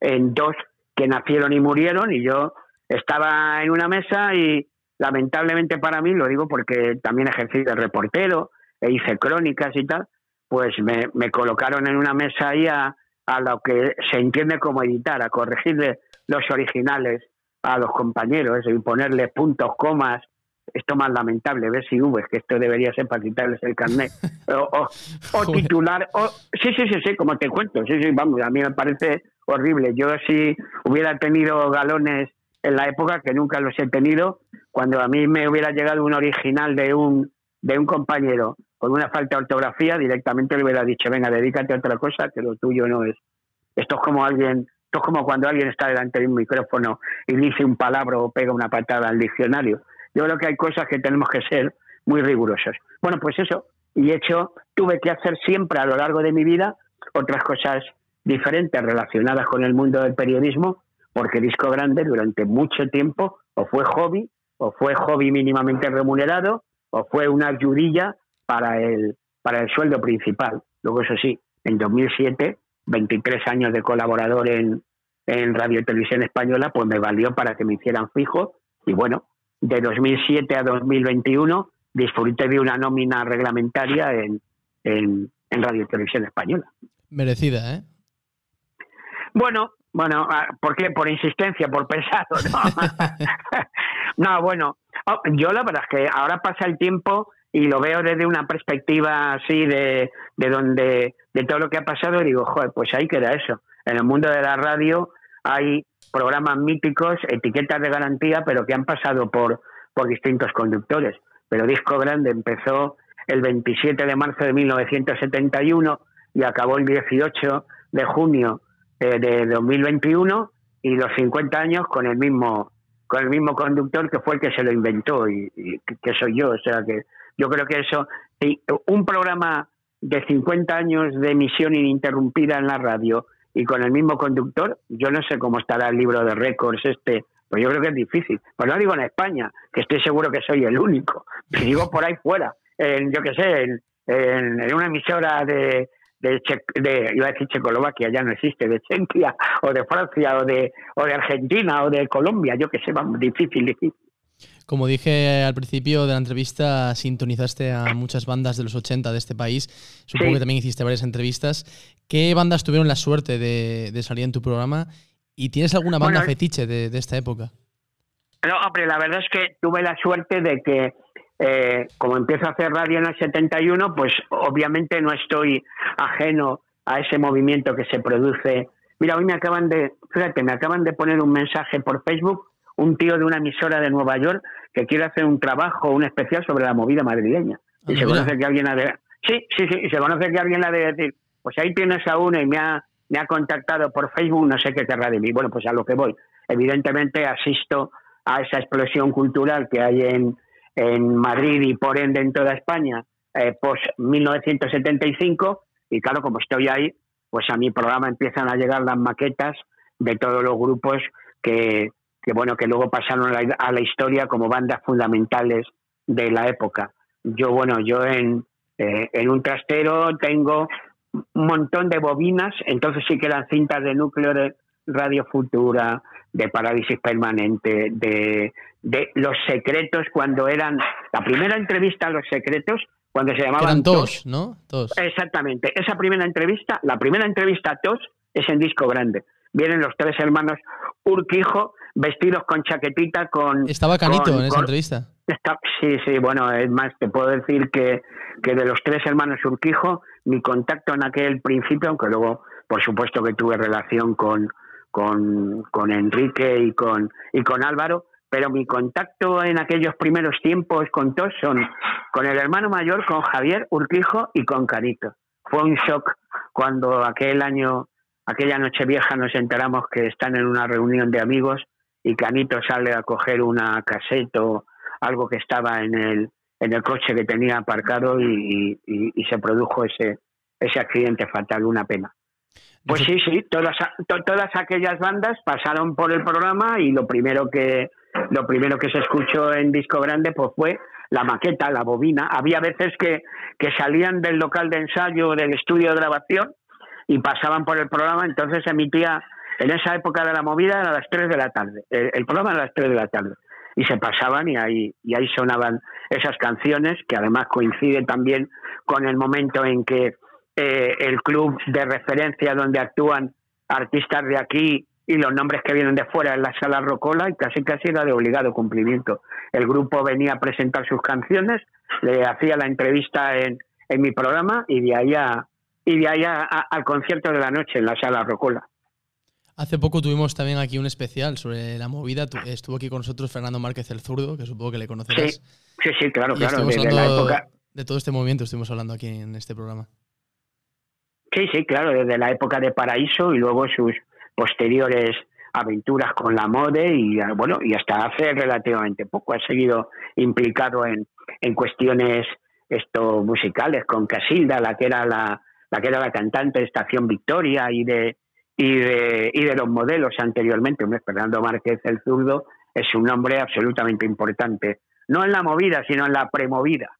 en dos que nacieron y murieron, y yo estaba en una mesa y lamentablemente para mí, lo digo porque también ejercí de reportero e hice crónicas y tal, pues me, colocaron en una mesa ahí a, lo que se entiende como editar, a corregirle los originales a los compañeros y ponerle puntos, comas, esto más lamentable, ves si V, que esto debería ser para quitarles el carnet, o, titular, o, sí, sí, sí, sí, como te cuento, sí, sí, vamos, a mí me parece horrible. Yo si hubiera tenido galones en la época, que nunca los he tenido, cuando a mí me hubiera llegado un original de un, de un compañero con una falta de ortografía, directamente le hubiera dicho, venga, dedícate a otra cosa, que lo tuyo no es. Esto es como alguien, esto es como cuando alguien está delante de un micrófono y dice un palabra o pega una patada al diccionario. Yo creo que hay cosas que tenemos que ser muy rigurosos. Bueno, pues eso, y hecho, tuve que hacer siempre a lo largo de mi vida otras cosas diferentes relacionadas con el mundo del periodismo, porque Disco Grande durante mucho tiempo o fue hobby, o fue hobby mínimamente remunerado, o fue una ayudilla para el, para el sueldo principal. Luego, eso sí, en 2007, 23 años de colaborador en, en Radio Televisión Española, pues me valió para que me hicieran fijo. Y bueno, de 2007 a 2021 disfruté de una nómina reglamentaria en, en, en Radio Televisión Española. Merecida, ¿eh? Bueno, bueno, ah, ¿por qué? Por insistencia, por pensado, ¿no? no, bueno, oh, yo la verdad es que ahora pasa el tiempo y lo veo desde una perspectiva así de, de donde de todo lo que ha pasado y digo, joder, pues ahí queda eso. En el mundo de la radio hay programas míticos, etiquetas de garantía, pero que han pasado por, por distintos conductores. Pero Disco Grande empezó el 27 de marzo de 1971 y acabó el 18 de junio eh, de 2021 y los 50 años con el mismo con el mismo conductor que fue el que se lo inventó y, que soy yo, o sea que yo creo que eso, un programa de 50 años de emisión ininterrumpida en la radio y con el mismo conductor, yo no sé cómo estará el libro de récords este, pues yo creo que es difícil. Pues no digo en España, que estoy seguro que soy el único, digo por ahí fuera, en, yo qué sé, en, una emisora de, de, de, iba a decir Checoslovaquia, ya no existe, de Chequia, o de Francia, o de, o de Argentina, o de Colombia, yo qué sé, vamos, difícil, difícil. Como dije al principio de la entrevista, sintonizaste a muchas bandas de los 80 de este país. Supongo que también hiciste varias entrevistas. ¿Qué bandas tuvieron la suerte de, salir en tu programa ¿Y tienes alguna banda Bueno, fetiche de, de esta época? No, hombre, la verdad es que tuve la suerte de que, eh, como empiezo a hacer radio en el 71, pues obviamente no estoy ajeno a ese movimiento que se produce. Mira, hoy me acaban de, fíjate, me acaban de poner un mensaje por Facebook, un tío de una emisora de Nueva York que quiere hacer un trabajo, un especial sobre la movida madrileña. Y Ah, se mira. conoce que alguien ha de... Sí, sí, sí, y se conoce que alguien ha de decir, pues ahí tienes a uno y me ha, me ha contactado por Facebook, no sé qué querrá de mí. Bueno, pues a lo que voy. Evidentemente asisto a esa explosión cultural que hay en, en Madrid y por ende en toda España eh, post 1975 y claro, como estoy ahí, pues a mi programa empiezan a llegar las maquetas de todos los grupos que, que bueno, que luego pasaron a la, a la historia como bandas fundamentales de la época. Yo, bueno, yo en, eh, en un trastero tengo un montón de bobinas, entonces sí que eran cintas de núcleo de Radio Futura, de Parálisis Permanente, de, de Los Secretos, cuando eran la primera entrevista a Los Secretos, cuando se llamaban eran TOS, ¿no? Todos. Exactamente. Esa primera entrevista, la primera entrevista a TOS es en disco grande. Vienen los tres hermanos Urquijo vestidos con chaquetita, con... Estaba Canito con- en esa con- entrevista. Está- sí, sí, bueno, es más, te puedo decir que, que de los tres hermanos Urquijo, mi contacto en aquel principio, aunque luego, por supuesto, que tuve relación con, con, con Enrique y con, y con Álvaro, pero mi contacto en aquellos primeros tiempos con todos son con el hermano mayor, con Javier Urquijo y con Canito. Fue un shock cuando aquel año, aquella noche vieja nos enteramos que están en una reunión de amigos y Canito sale a coger una caseta o algo que estaba en el, en el coche que tenía aparcado y, se produjo ese, ese accidente fatal, una pena. Pues sí, sí, todas, to- todas aquellas bandas pasaron por el programa y lo primero que lo primero que se escuchó en disco grande pues fue la maqueta, la bobina. Había veces que, que salían del local de ensayo, del estudio de grabación y pasaban por el programa, entonces emitía en esa época de la movida a las 3 de la tarde. El, programa era a las 3 de la tarde. Y se pasaban y ahí, y ahí sonaban esas canciones, que además coincide también con el momento en que eh, el club de referencia donde actúan artistas de aquí y los nombres que vienen de fuera en la sala Rocola y casi casi era de obligado cumplimiento. El grupo venía a presentar sus canciones, le hacía la entrevista en, en mi programa y de ahí, y de ahí al concierto de la noche en la sala Rocola. Hace poco tuvimos también aquí un especial sobre la movida. Tu- Estuvo aquí con nosotros Fernando Márquez el Zurdo, que supongo que le conocerás. Sí, sí, sí, claro, Y claro, desde la época, de todo este movimiento, estuvimos hablando aquí en este programa. Sí, sí, claro, desde la época de Paraíso y luego sus posteriores aventuras con la mode y ah, bueno, y hasta hace relativamente poco ha seguido implicado en, en cuestiones esto musicales con Casilda, la que era la, la que era la cantante de Estación Victoria y de y de, y de los modelos anteriormente. Hombre, Fernando Márquez el zurdo es un nombre absolutamente importante, no en la movida, sino en la premovida.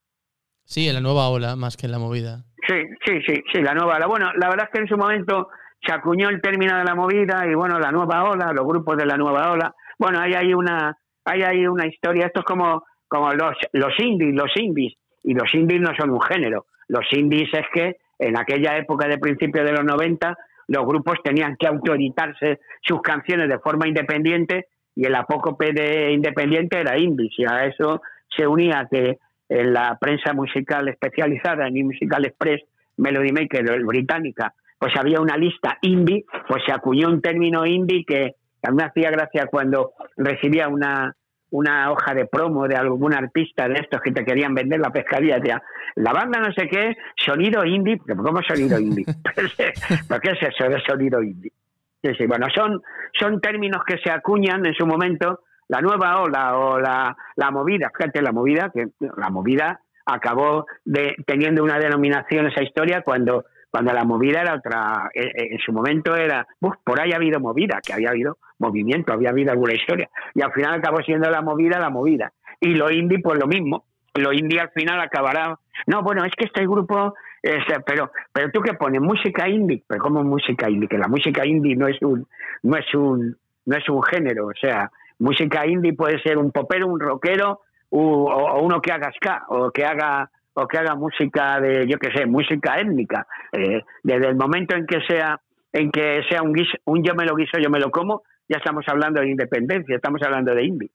Sí, en la nueva ola, más que en la movida. Sí, sí, sí, sí, la nueva ola. Bueno, la verdad es que en su momento se acuñó el término de la movida y bueno, la nueva ola, los grupos de la nueva ola. Bueno, hay ahí una, hay ahí una historia. Esto es como, como los, los indies, los indies. Y los indies no son un género. Los indies es que en aquella época de principios de los 90 los grupos tenían que autoeditarse sus canciones de forma independiente y el apócope de independiente era indies y a eso se unía que en la prensa musical especializada en Musical Express, Melody Maker, británica, pues había una lista indie, pues se acuñó un término indie que a mí me hacía gracia cuando recibía una, una hoja de promo de algún artista de estos que te querían vender la pescaría, decía, la banda no sé qué, sonido indie, ¿cómo sonido indie? ¿Pero qué es eso de sonido indie? Sí, sí, bueno, son, son términos que se acuñan en su momento, la nueva ola o la, la movida, fíjate, la movida, que la movida acabó de, teniendo una denominación esa historia cuando, cuando la movida era otra, eh, eh, en su momento era, uf, por ahí ha habido movida, que había habido movimiento, había habido alguna historia, y al final acabó siendo la movida la movida. Y lo indie, pues lo mismo, lo indie al final acabará, no, bueno, es que este grupo, este, pero, pero tú qué pones, música indie, pero ¿cómo música indie? Que la música indie no es un, no es un, no es un género, o sea, música indie puede ser un popero, un rockero, u- o uno que haga ska, o que haga o que haga música de, yo qué sé, música étnica. Eh, desde el momento en que sea en que sea un, guiso, un yo me lo guiso, yo me lo como, ya estamos hablando de independencia, estamos hablando de indie.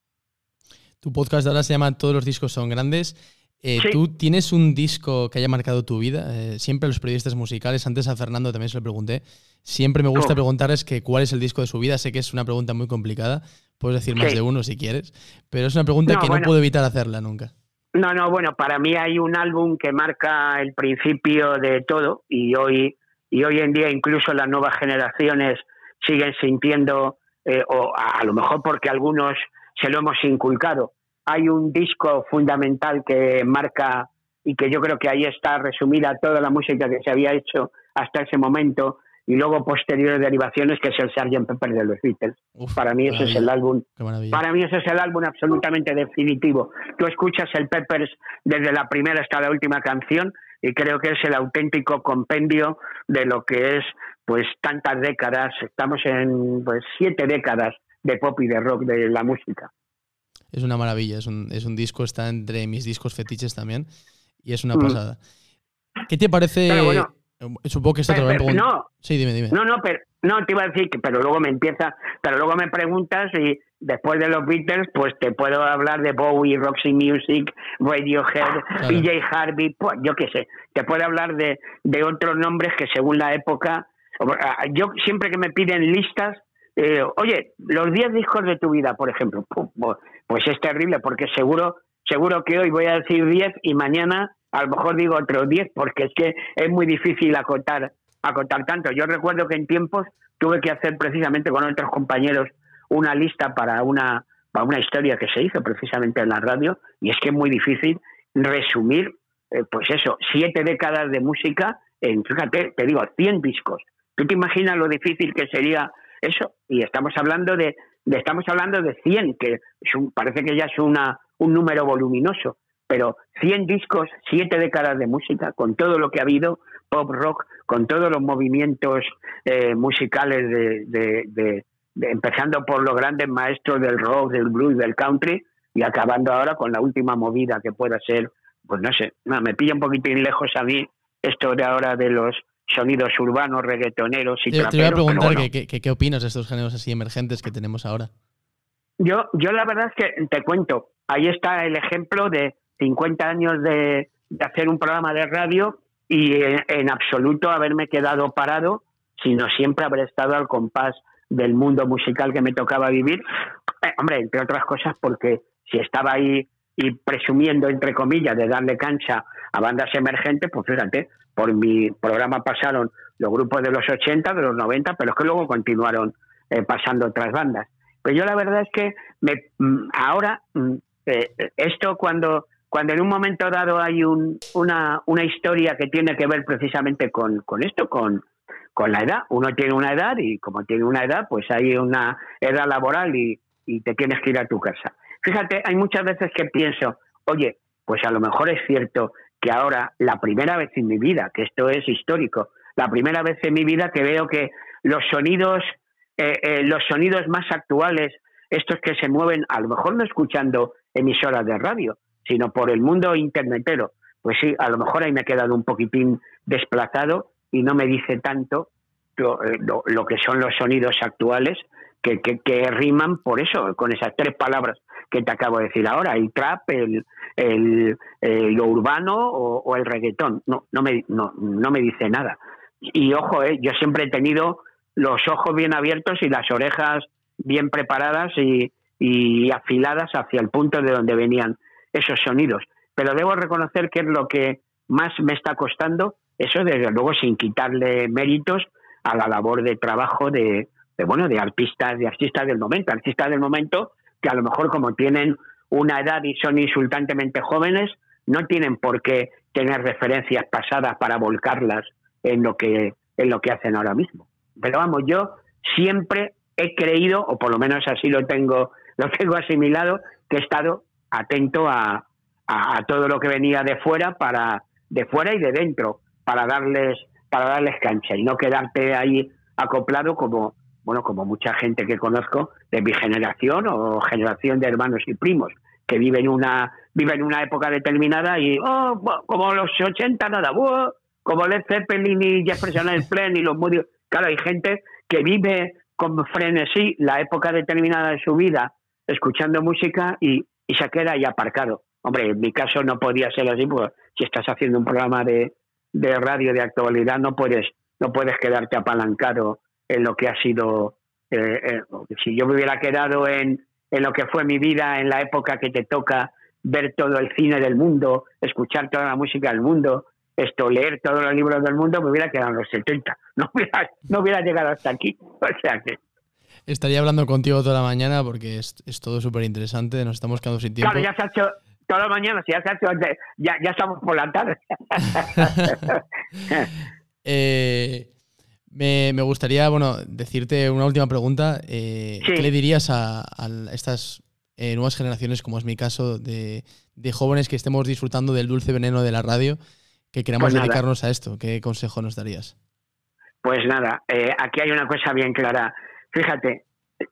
Tu podcast ahora se llama Todos los discos son grandes. Eh, ¿Tú tienes un disco que haya marcado tu vida? Eh, siempre los periodistas musicales, antes a Fernando también se lo pregunté, siempre me gusta oh. preguntarles que cuál es el disco de su vida. Sé que es una pregunta muy complicada, puedes decir más de uno si quieres, pero es una pregunta que no puedo evitar hacerla nunca. No, no, bueno, para mí hay un álbum que marca el principio de todo y hoy, y hoy en día incluso las nuevas generaciones siguen sintiendo, eh, o a lo mejor porque algunos se lo hemos inculcado, hay un disco fundamental que marca y que yo creo que ahí está resumida toda la música que se había hecho hasta ese momento y luego posteriores derivaciones que es el Sgt. Pepper de los Beatles. para mí ese es el álbum. Para mí ese es el álbum absolutamente definitivo. Tú escuchas el Peppers desde la primera hasta la última canción y creo que es el auténtico compendio de lo que es pues tantas décadas. Estamos en pues siete décadas de pop y de rock de la música es una maravilla, es un, es un disco, está entre mis discos fetiches también y es una mm. pasada. ¿Qué te parece? Supongo que esto te lo No, sí, dime, dime. No, no, pero no te iba a decir que, pero luego me empieza, pero luego me preguntas y después de los Beatles, pues te puedo hablar de Bowie, Roxy Music, Radiohead, PJ Harvey, pues, yo qué sé, te puedo hablar de, de otros nombres que según la época, yo siempre que me piden listas, eh, oye, los 10 discos de tu vida, por ejemplo, pues es terrible porque seguro, seguro que hoy voy a decir 10 y mañana a lo mejor digo otros 10 porque es que es muy difícil acotar, acotar tanto. Yo recuerdo que en tiempos tuve que hacer precisamente con otros compañeros una lista para una, para una historia que se hizo precisamente en la radio y es que es muy difícil resumir, eh, pues eso, siete décadas de música en, fíjate, te digo, 100 discos. ¿Tú te imaginas lo difícil que sería eso, y estamos hablando de, estamos hablando de 100, que parece que ya es una, un número voluminoso, pero 100 discos, 7 décadas de música, con todo lo que ha habido, pop rock, con todos los movimientos eh, musicales de, de, empezando por los grandes maestros del rock, del blues, del country, y acabando ahora con la última movida que pueda ser, pues no sé, me pilla un poquitín lejos a mí esto de ahora de los sonidos urbanos, reggaetoneros y Te, te voy a preguntar qué opinas de estos géneros así emergentes que tenemos ahora. Yo, yo la verdad es que te cuento, ahí está el ejemplo de 50 años de, hacer un programa de radio y en, absoluto haberme quedado parado, sino siempre haber estado al compás del mundo musical que me tocaba vivir. Eh, hombre, entre otras cosas porque si estaba ahí y presumiendo, entre comillas, de darle cancha a bandas emergentes, pues fíjate, por mi programa pasaron los grupos de los 80, de los 90, pero es que luego continuaron eh, pasando otras bandas. Pero yo la verdad es que me, mm, ahora, mm, eh, esto cuando, cuando en un momento dado hay un, una, una historia que tiene que ver precisamente con, con esto, con, con la edad. Uno tiene una edad y como tiene una edad, pues hay una edad laboral y, y te tienes que ir a tu casa. Fíjate, hay muchas veces que pienso, oye, pues a lo mejor es cierto que ahora, la primera vez en mi vida, que esto es histórico, la primera vez en mi vida que veo que los sonidos, eh, eh, los sonidos más actuales, estos que se mueven, a lo mejor no escuchando emisoras de radio, sino por el mundo internetero, pues sí, a lo mejor ahí me he quedado un poquitín desplazado y no me dice tanto lo, eh, que son los sonidos actuales que, que, riman por eso, con esas tres palabras que te acabo de decir ahora, el trap, el, el, lo urbano o, el reggaetón. No, no, me, no, no me dice nada. Y ojo, eh, yo siempre he tenido los ojos bien abiertos y las orejas bien preparadas y, y afiladas hacia el punto de donde venían esos sonidos. Pero debo reconocer que es lo que más me está costando, eso desde luego sin quitarle méritos a la labor de trabajo de, de bueno de artistas de artistas del momento artistas del momento que a lo mejor como tienen una edad y son insultantemente jóvenes, no tienen por qué tener referencias pasadas para volcarlas en lo que, en lo que hacen ahora mismo. Pero vamos, yo siempre he creído, o por lo menos así lo tengo, lo tengo asimilado, que he estado atento a, a, todo lo que venía de fuera para, de fuera y de dentro, para darles, para darles cancha y no quedarte ahí acoplado como, bueno, como mucha gente que conozco de mi generación o generación de hermanos y primos que viven una viven una época determinada y oh, como los 80 nada, como Led Zeppelin y Jefferson Airplane y los Moody, Claro, hay gente que vive con frenesí la época determinada de su vida escuchando música y, y se queda ahí aparcado. Hombre, en mi caso no podía ser así, porque si estás haciendo un programa de, de radio de actualidad no puedes no puedes quedarte apalancado en lo que ha sido eh, eh, si yo me hubiera quedado en, en lo que fue mi vida en la época que te toca ver todo el cine del mundo escuchar toda la música del mundo esto leer todos los libros del mundo me hubiera quedado en los 70 no hubiera, no hubiera llegado hasta aquí o sea que Estaría hablando contigo toda la mañana porque es, es todo súper interesante. Nos estamos quedando sin tiempo. Claro, ya se ha hecho toda la mañana, si ya se ha hecho, ya, ya estamos por la tarde. eh, me, me, gustaría, bueno, decirte una última pregunta. Eh, Sí. ¿Qué le dirías a, a estas eh, nuevas generaciones, como es mi caso, de, de jóvenes que estemos disfrutando del dulce veneno de la radio, que queramos Pues dedicarnos a esto? ¿Qué consejo nos darías? Pues nada, aquí hay una cosa bien clara. Fíjate,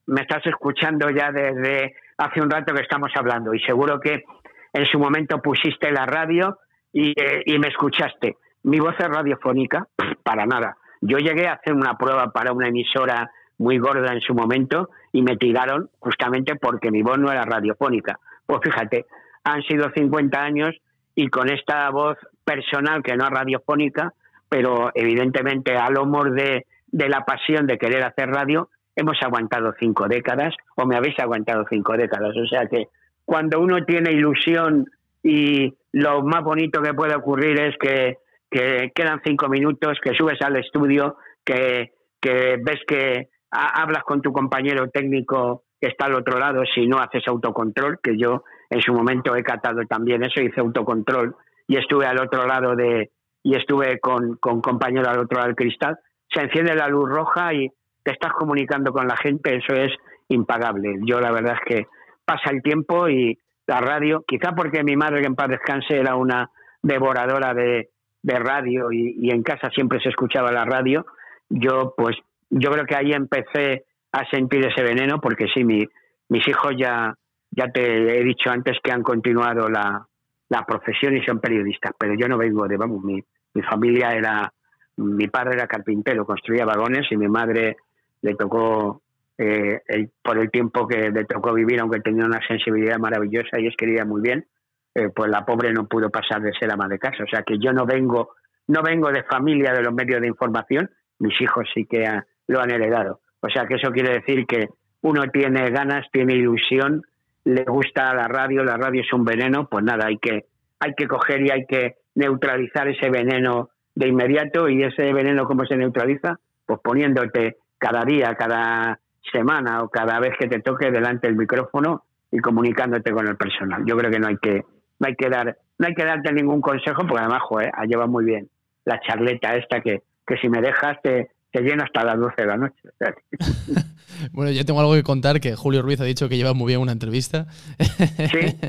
me estás escuchando ya desde hace un rato que estamos hablando y seguro que en su momento pusiste la radio y, eh, y me escuchaste. Mi voz es radiofónica, para nada. Yo llegué a hacer una prueba para una emisora muy gorda en su momento y me tiraron justamente porque mi voz no era radiofónica. Pues fíjate, han sido 50 años y con esta voz personal que no es radiofónica, pero evidentemente a lomos de, de la pasión de querer hacer radio, hemos aguantado cinco décadas, o me habéis aguantado cinco décadas. O sea que cuando uno tiene ilusión y lo más bonito que puede ocurrir es que, que quedan cinco minutos, que subes al estudio, que, que ves que ha- hablas con tu compañero técnico que está al otro lado, si no haces autocontrol, que yo en su momento he catado también eso, hice autocontrol y estuve al otro lado de, y estuve con, con compañero al otro lado del cristal, se enciende la luz roja y te estás comunicando con la gente, eso es impagable. Yo la verdad es que pasa el tiempo y la radio, quizá porque mi madre que en paz descanse era una devoradora de, de radio y, en casa siempre se escuchaba la radio, yo pues yo creo que ahí empecé a sentir ese veneno porque sí, mi, mis hijos ya, ya te he dicho antes que han continuado la, la profesión y son periodistas, pero yo no vengo de, vamos, mi, mi familia era, mi padre era carpintero, construía vagones y mi madre le tocó, eh, por el tiempo que le tocó vivir, aunque tenía una sensibilidad maravillosa y escribía muy bien, eh, pues la pobre no pudo pasar de ser ama de casa. O sea que yo no vengo, no vengo de familia de los medios de información, mis hijos sí que lo han heredado. O sea que eso quiere decir que uno tiene ganas, tiene ilusión, le gusta la radio, la radio es un veneno, pues nada, hay que, hay que coger y hay que neutralizar ese veneno de inmediato y ese veneno cómo se neutraliza, pues poniéndote cada día, cada semana o cada vez que te toque delante del micrófono y comunicándote con el personal. Yo creo que no hay que no hay que dar no hay que darte ningún consejo porque además joder, ha llevado muy bien la charleta esta que, que si me dejas te, te lleno hasta las 12 de la noche. Bueno, yo tengo algo que contar que Julio Ruiz ha dicho que lleva muy bien una entrevista. Sí.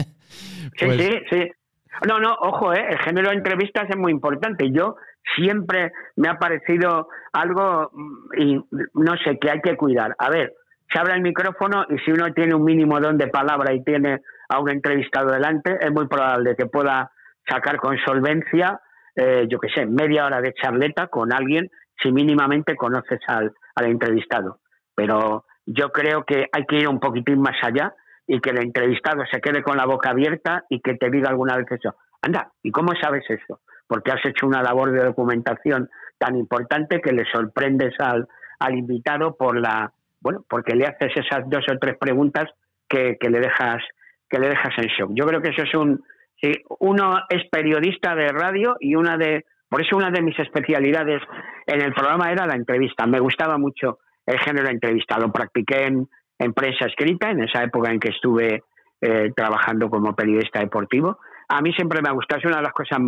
Sí, Pues- sí, sí. No, no, ojo, ¿eh? el género de entrevistas es muy importante. Yo siempre me ha parecido algo, mm, y no sé, que hay que cuidar. A ver, se abre el micrófono y si uno tiene un mínimo don de palabra y tiene a un entrevistado delante, es muy probable que pueda sacar con solvencia, eh, yo qué sé, media hora de charleta con alguien si mínimamente conoces al, al entrevistado. Pero yo creo que hay que ir un poquitín más allá y que el entrevistado se quede con la boca abierta y que te diga alguna vez eso. Anda, ¿y cómo sabes eso? Porque has hecho una labor de documentación tan importante que le sorprendes al, al invitado por la, bueno, porque le haces esas dos o tres preguntas que, que le dejas que le dejas en shock. Yo creo que eso es un sí, uno es periodista de radio y una de por eso una de mis especialidades en el programa era la entrevista. Me gustaba mucho el género entrevista. Lo practiqué en, en prensa escrita, en esa época en que estuve eh, trabajando como periodista deportivo. A mí siempre me ha gustado, es una de las cosas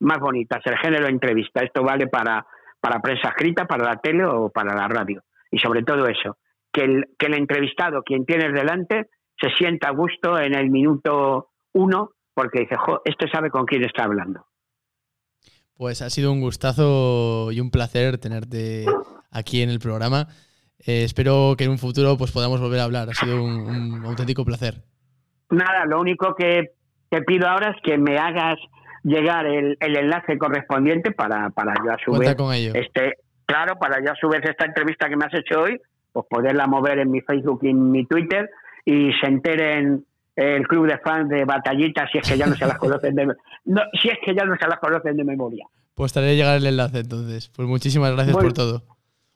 más bonitas, el género de entrevista. Esto vale para, para prensa escrita, para la tele o para la radio. Y sobre todo eso, que el, que el entrevistado, quien tienes delante, se sienta a gusto en el minuto uno porque dice, jo, este sabe con quién está hablando. Pues ha sido un gustazo y un placer tenerte aquí en el programa. Eh, espero que en un futuro pues podamos volver a hablar. Ha sido un, un auténtico placer. Nada, lo único que te pido ahora es que me hagas llegar el, el enlace correspondiente para, para yo a su Cuenta vez con ello. este, claro, para ya a su vez esta entrevista que me has hecho hoy, pues poderla mover en mi Facebook y en mi Twitter y se enteren el club de fans de batallitas si es que ya no se las conocen de no, si es que ya no se las conocen de memoria. Pues estaré de llegar el enlace entonces. Pues muchísimas gracias Bueno, por todo.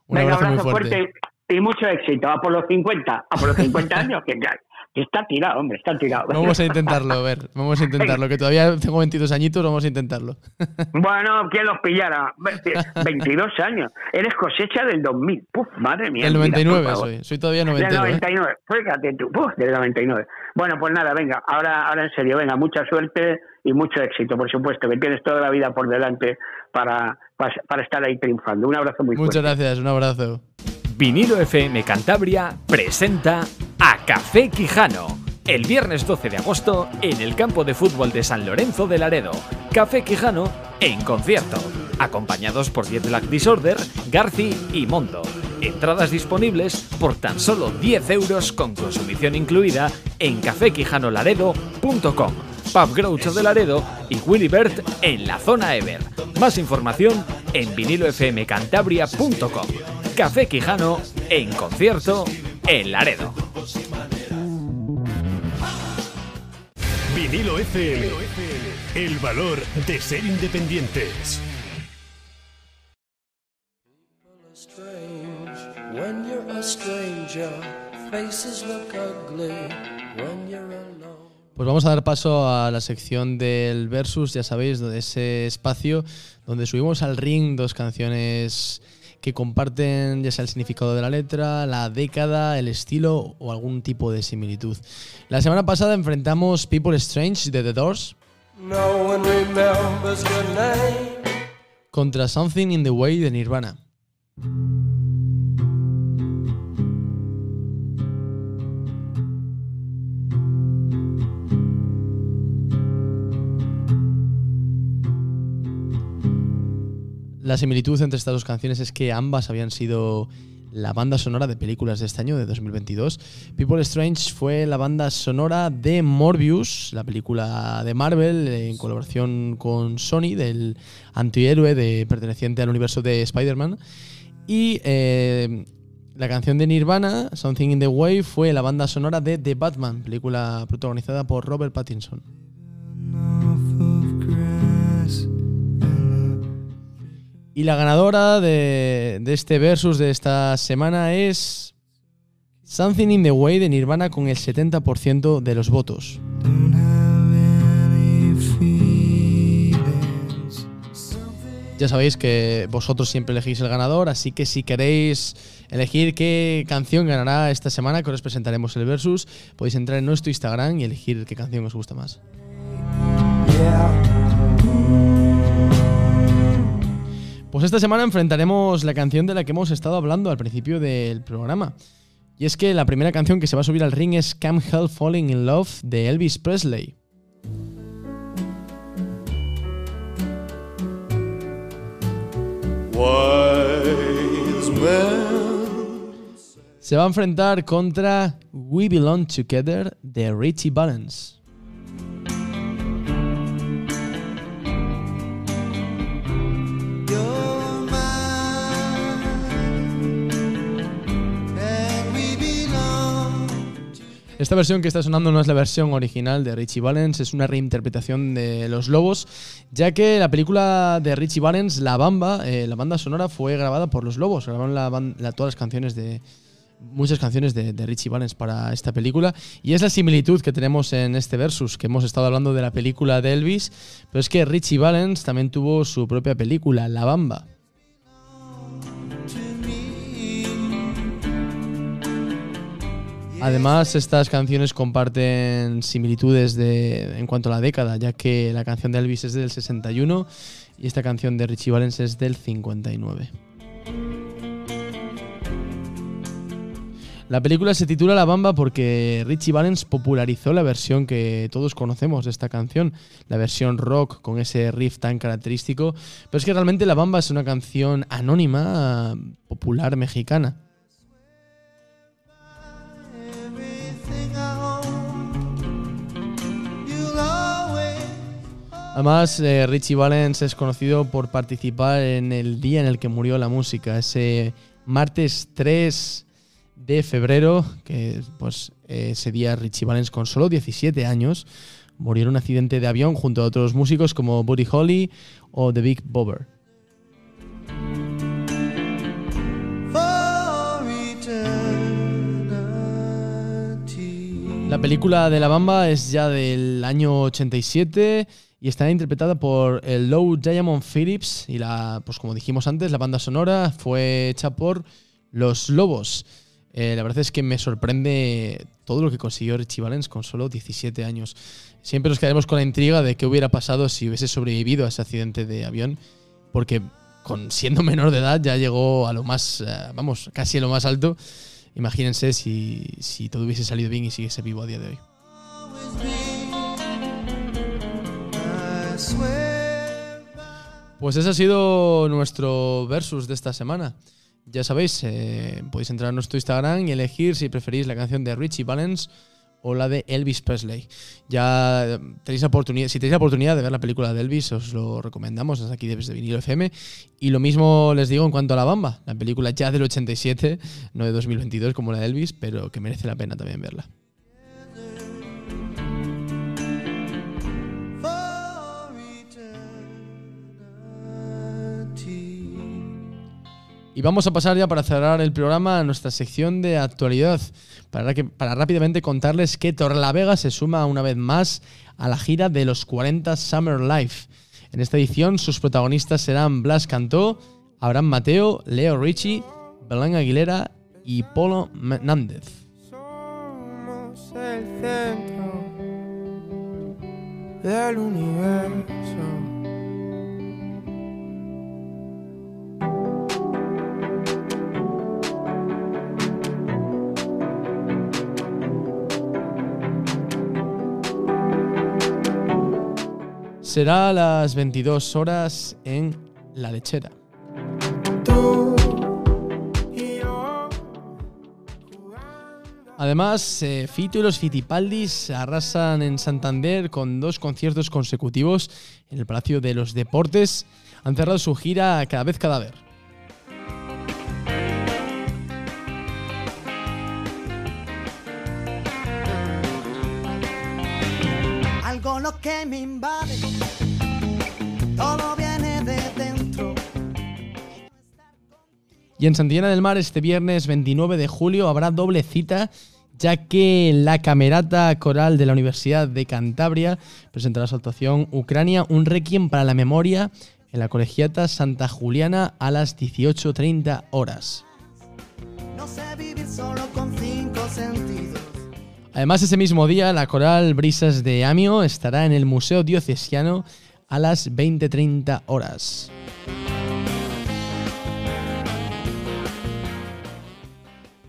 Un Venga, abrazo, abrazo muy fuerte. fuerte y mucho éxito. A por los 50, a por los 50 años, que ya está tirado, hombre, está tirado. Vamos a intentarlo, a ver. Vamos a intentarlo. Que todavía tengo 22 añitos, vamos a intentarlo. Bueno, ¿quién los pillara? Ve- 22 años. Eres cosecha del 2000. Puf, madre mía. El mira, 99 por favor. soy. Soy todavía Del noventero. ¿eh? 99. Fíjate tú. Puf, del 99. Bueno, pues nada, venga. Ahora, ahora en serio, venga, mucha suerte y mucho éxito, por supuesto, que tienes toda la vida por delante para, para, para estar ahí triunfando. Un abrazo muy Muchas fuerte. gracias, un abrazo. Vinilo FM Cantabria presenta a Café Quijano. El viernes 12 de agosto en el campo de fútbol de San Lorenzo de Laredo. Café Quijano en concierto. Acompañados por Jet Lag Disorder, Garci y Mondo. Entradas disponibles por tan solo 10 euros con consumición incluida en cafequijanolaredo.com. Pub Groucho de Laredo y Willy Bert en la zona Ever. Más información en vinilofmcantabria.com. Café Quijano en concierto en Laredo. Vinilo FM. El valor de ser independientes. When you're a stranger, faces look ugly when you're alone. Pues vamos a dar paso a la sección del Versus, ya sabéis, de ese espacio donde subimos al ring dos canciones que comparten ya sea el significado de la letra, la década, el estilo o algún tipo de similitud. La semana pasada enfrentamos People Strange de The Doors No one remembers contra Something in the Way de Nirvana. La similitud entre estas dos canciones es que ambas habían sido la banda sonora de películas de este año, de 2022. People Strange fue la banda sonora de Morbius, la película de Marvel, en colaboración con Sony, del antihéroe de, perteneciente al universo de Spider-Man. Y eh, la canción de Nirvana, Something in the Way, fue la banda sonora de The Batman, película protagonizada por Robert Pattinson. Y la ganadora de, este versus de esta semana es Something in the Way de Nirvana con el 70% de los votos. Ya sabéis que vosotros siempre elegís el ganador, así que si queréis elegir qué canción ganará esta semana, que os presentaremos el versus, podéis entrar en nuestro Instagram y elegir qué canción os gusta más. Pues esta semana enfrentaremos la canción de la que hemos estado hablando al principio del programa. Y es que la primera canción que se va a subir al ring es Can't Help Falling in Love de Elvis Presley. Se va a enfrentar contra We Belong Together de Richie Valens. Esta versión que está sonando no es la versión original de Richie Valens, es una reinterpretación de Los Lobos, ya que la película de Richie Valens, La Bamba, eh, la banda sonora fue grabada por Los Lobos, grabaron la todas las canciones de muchas canciones de, de Richie Valens para esta película y es la similitud que tenemos en este versus que hemos estado hablando de la película de Elvis, pero es que Richie Valens también tuvo su propia película, La Bamba. Además, estas canciones comparten similitudes de, en cuanto a la década, ya que la canción de Elvis es del 61 y esta canción de Richie Valens es del 59. La película se titula La Bamba porque Richie Valens popularizó la versión que todos conocemos de esta canción, la versión rock con ese riff tan característico, pero es que realmente La Bamba es una canción anónima, popular mexicana. Además, eh, Richie Valens es conocido por participar en el día en el que murió la música, ese martes 3 de febrero, que pues ese día Richie Valens con solo 17 años murió en un accidente de avión junto a otros músicos como Buddy Holly o The Big Bobber. La película de La Bamba es ya del año 87 y está interpretada por el Low Diamond Phillips y la, pues como dijimos antes, la banda sonora fue hecha por Los Lobos. Eh, la verdad es que me sorprende todo lo que consiguió Richie Valens con solo 17 años. Siempre nos quedaremos con la intriga de qué hubiera pasado si hubiese sobrevivido a ese accidente de avión, porque con siendo menor de edad ya llegó a lo más, eh, vamos, casi a lo más alto. Imagínense si, si todo hubiese salido bien y siguiese vivo a día de hoy. Pues ese ha sido nuestro versus de esta semana. Ya sabéis, eh, podéis entrar a nuestro Instagram y elegir si preferís la canción de Richie Valens o la de Elvis Presley. Ya tenéis oportunidad, si tenéis la oportunidad de ver la película de Elvis, os lo recomendamos desde aquí desde Vinilo FM. Y lo mismo les digo en cuanto a La Bamba, la película ya del 87, no de 2022 como la de Elvis, pero que merece la pena también verla. Y vamos a pasar ya para cerrar el programa a nuestra sección de actualidad, para, que, para rápidamente contarles que Torlavega se suma una vez más a la gira de los 40 Summer Life. En esta edición sus protagonistas serán Blas Cantó, Abraham Mateo, Leo Richie, Belén Aguilera y Polo Nández. Somos el centro del universo. Será a las 22 horas en La Lechera. Además, eh, Fito y los Fitipaldis arrasan en Santander con dos conciertos consecutivos en el Palacio de los Deportes. Han cerrado su gira cada vez cadáver. Lo que me invade, todo viene de dentro. Y en Santillana del Mar este viernes 29 de julio habrá doble cita ya que la Camerata Coral de la Universidad de Cantabria presentará su actuación Ucrania, un requiem para la memoria en la colegiata Santa Juliana a las 18.30 horas. No sé vivir solo con cinco sentidos. Además, ese mismo día, la coral Brisas de Amio estará en el Museo Diocesiano a las 20.30 horas.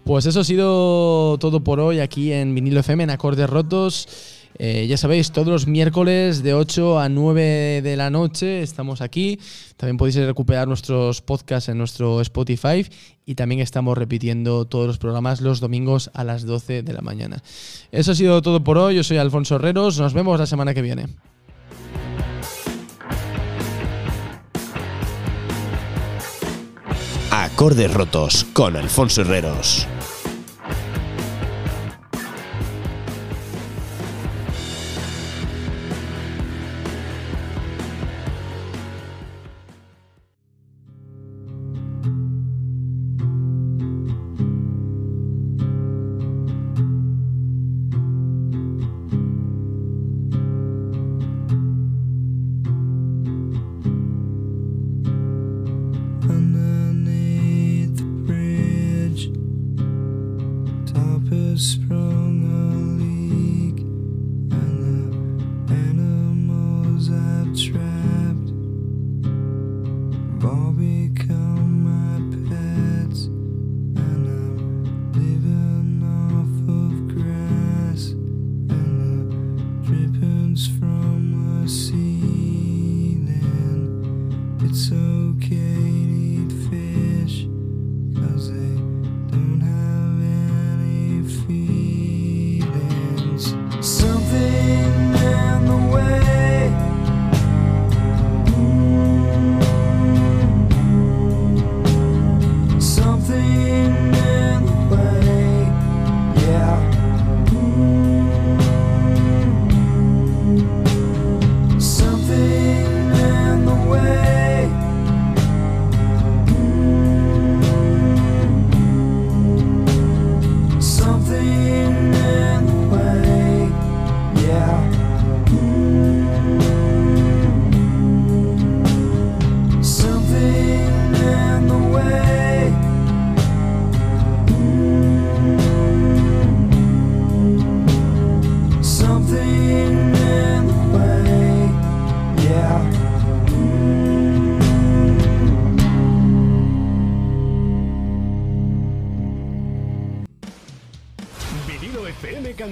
Pues eso ha sido todo por hoy aquí en Vinilo FM, en Acordes Rotos. Eh, ya sabéis, todos los miércoles de 8 a 9 de la noche estamos aquí. También podéis recuperar nuestros podcasts en nuestro Spotify y también estamos repitiendo todos los programas los domingos a las 12 de la mañana. Eso ha sido todo por hoy. Yo soy Alfonso Herreros. Nos vemos la semana que viene. Acordes rotos con Alfonso Herreros.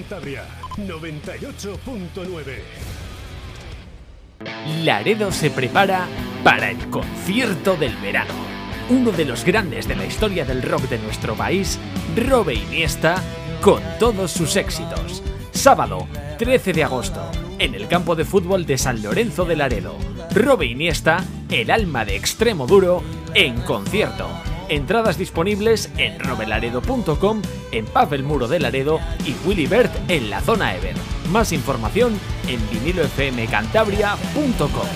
Cantabria 98.9. Laredo se prepara para el concierto del verano. Uno de los grandes de la historia del rock de nuestro país, Robe Iniesta, con todos sus éxitos. Sábado, 13 de agosto, en el campo de fútbol de San Lorenzo de Laredo. Robe Iniesta, el alma de extremo duro, en concierto. Entradas disponibles en robelaredo.com, en Pavel Muro de Laredo y Willy Bert en la zona Ever. Más información en vinilofmcantabria.com.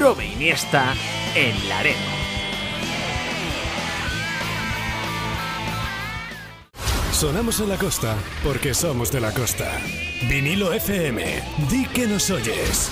Robe Iniesta en Laredo. Sonamos en la costa porque somos de la costa. Vinilo FM, di que nos oyes.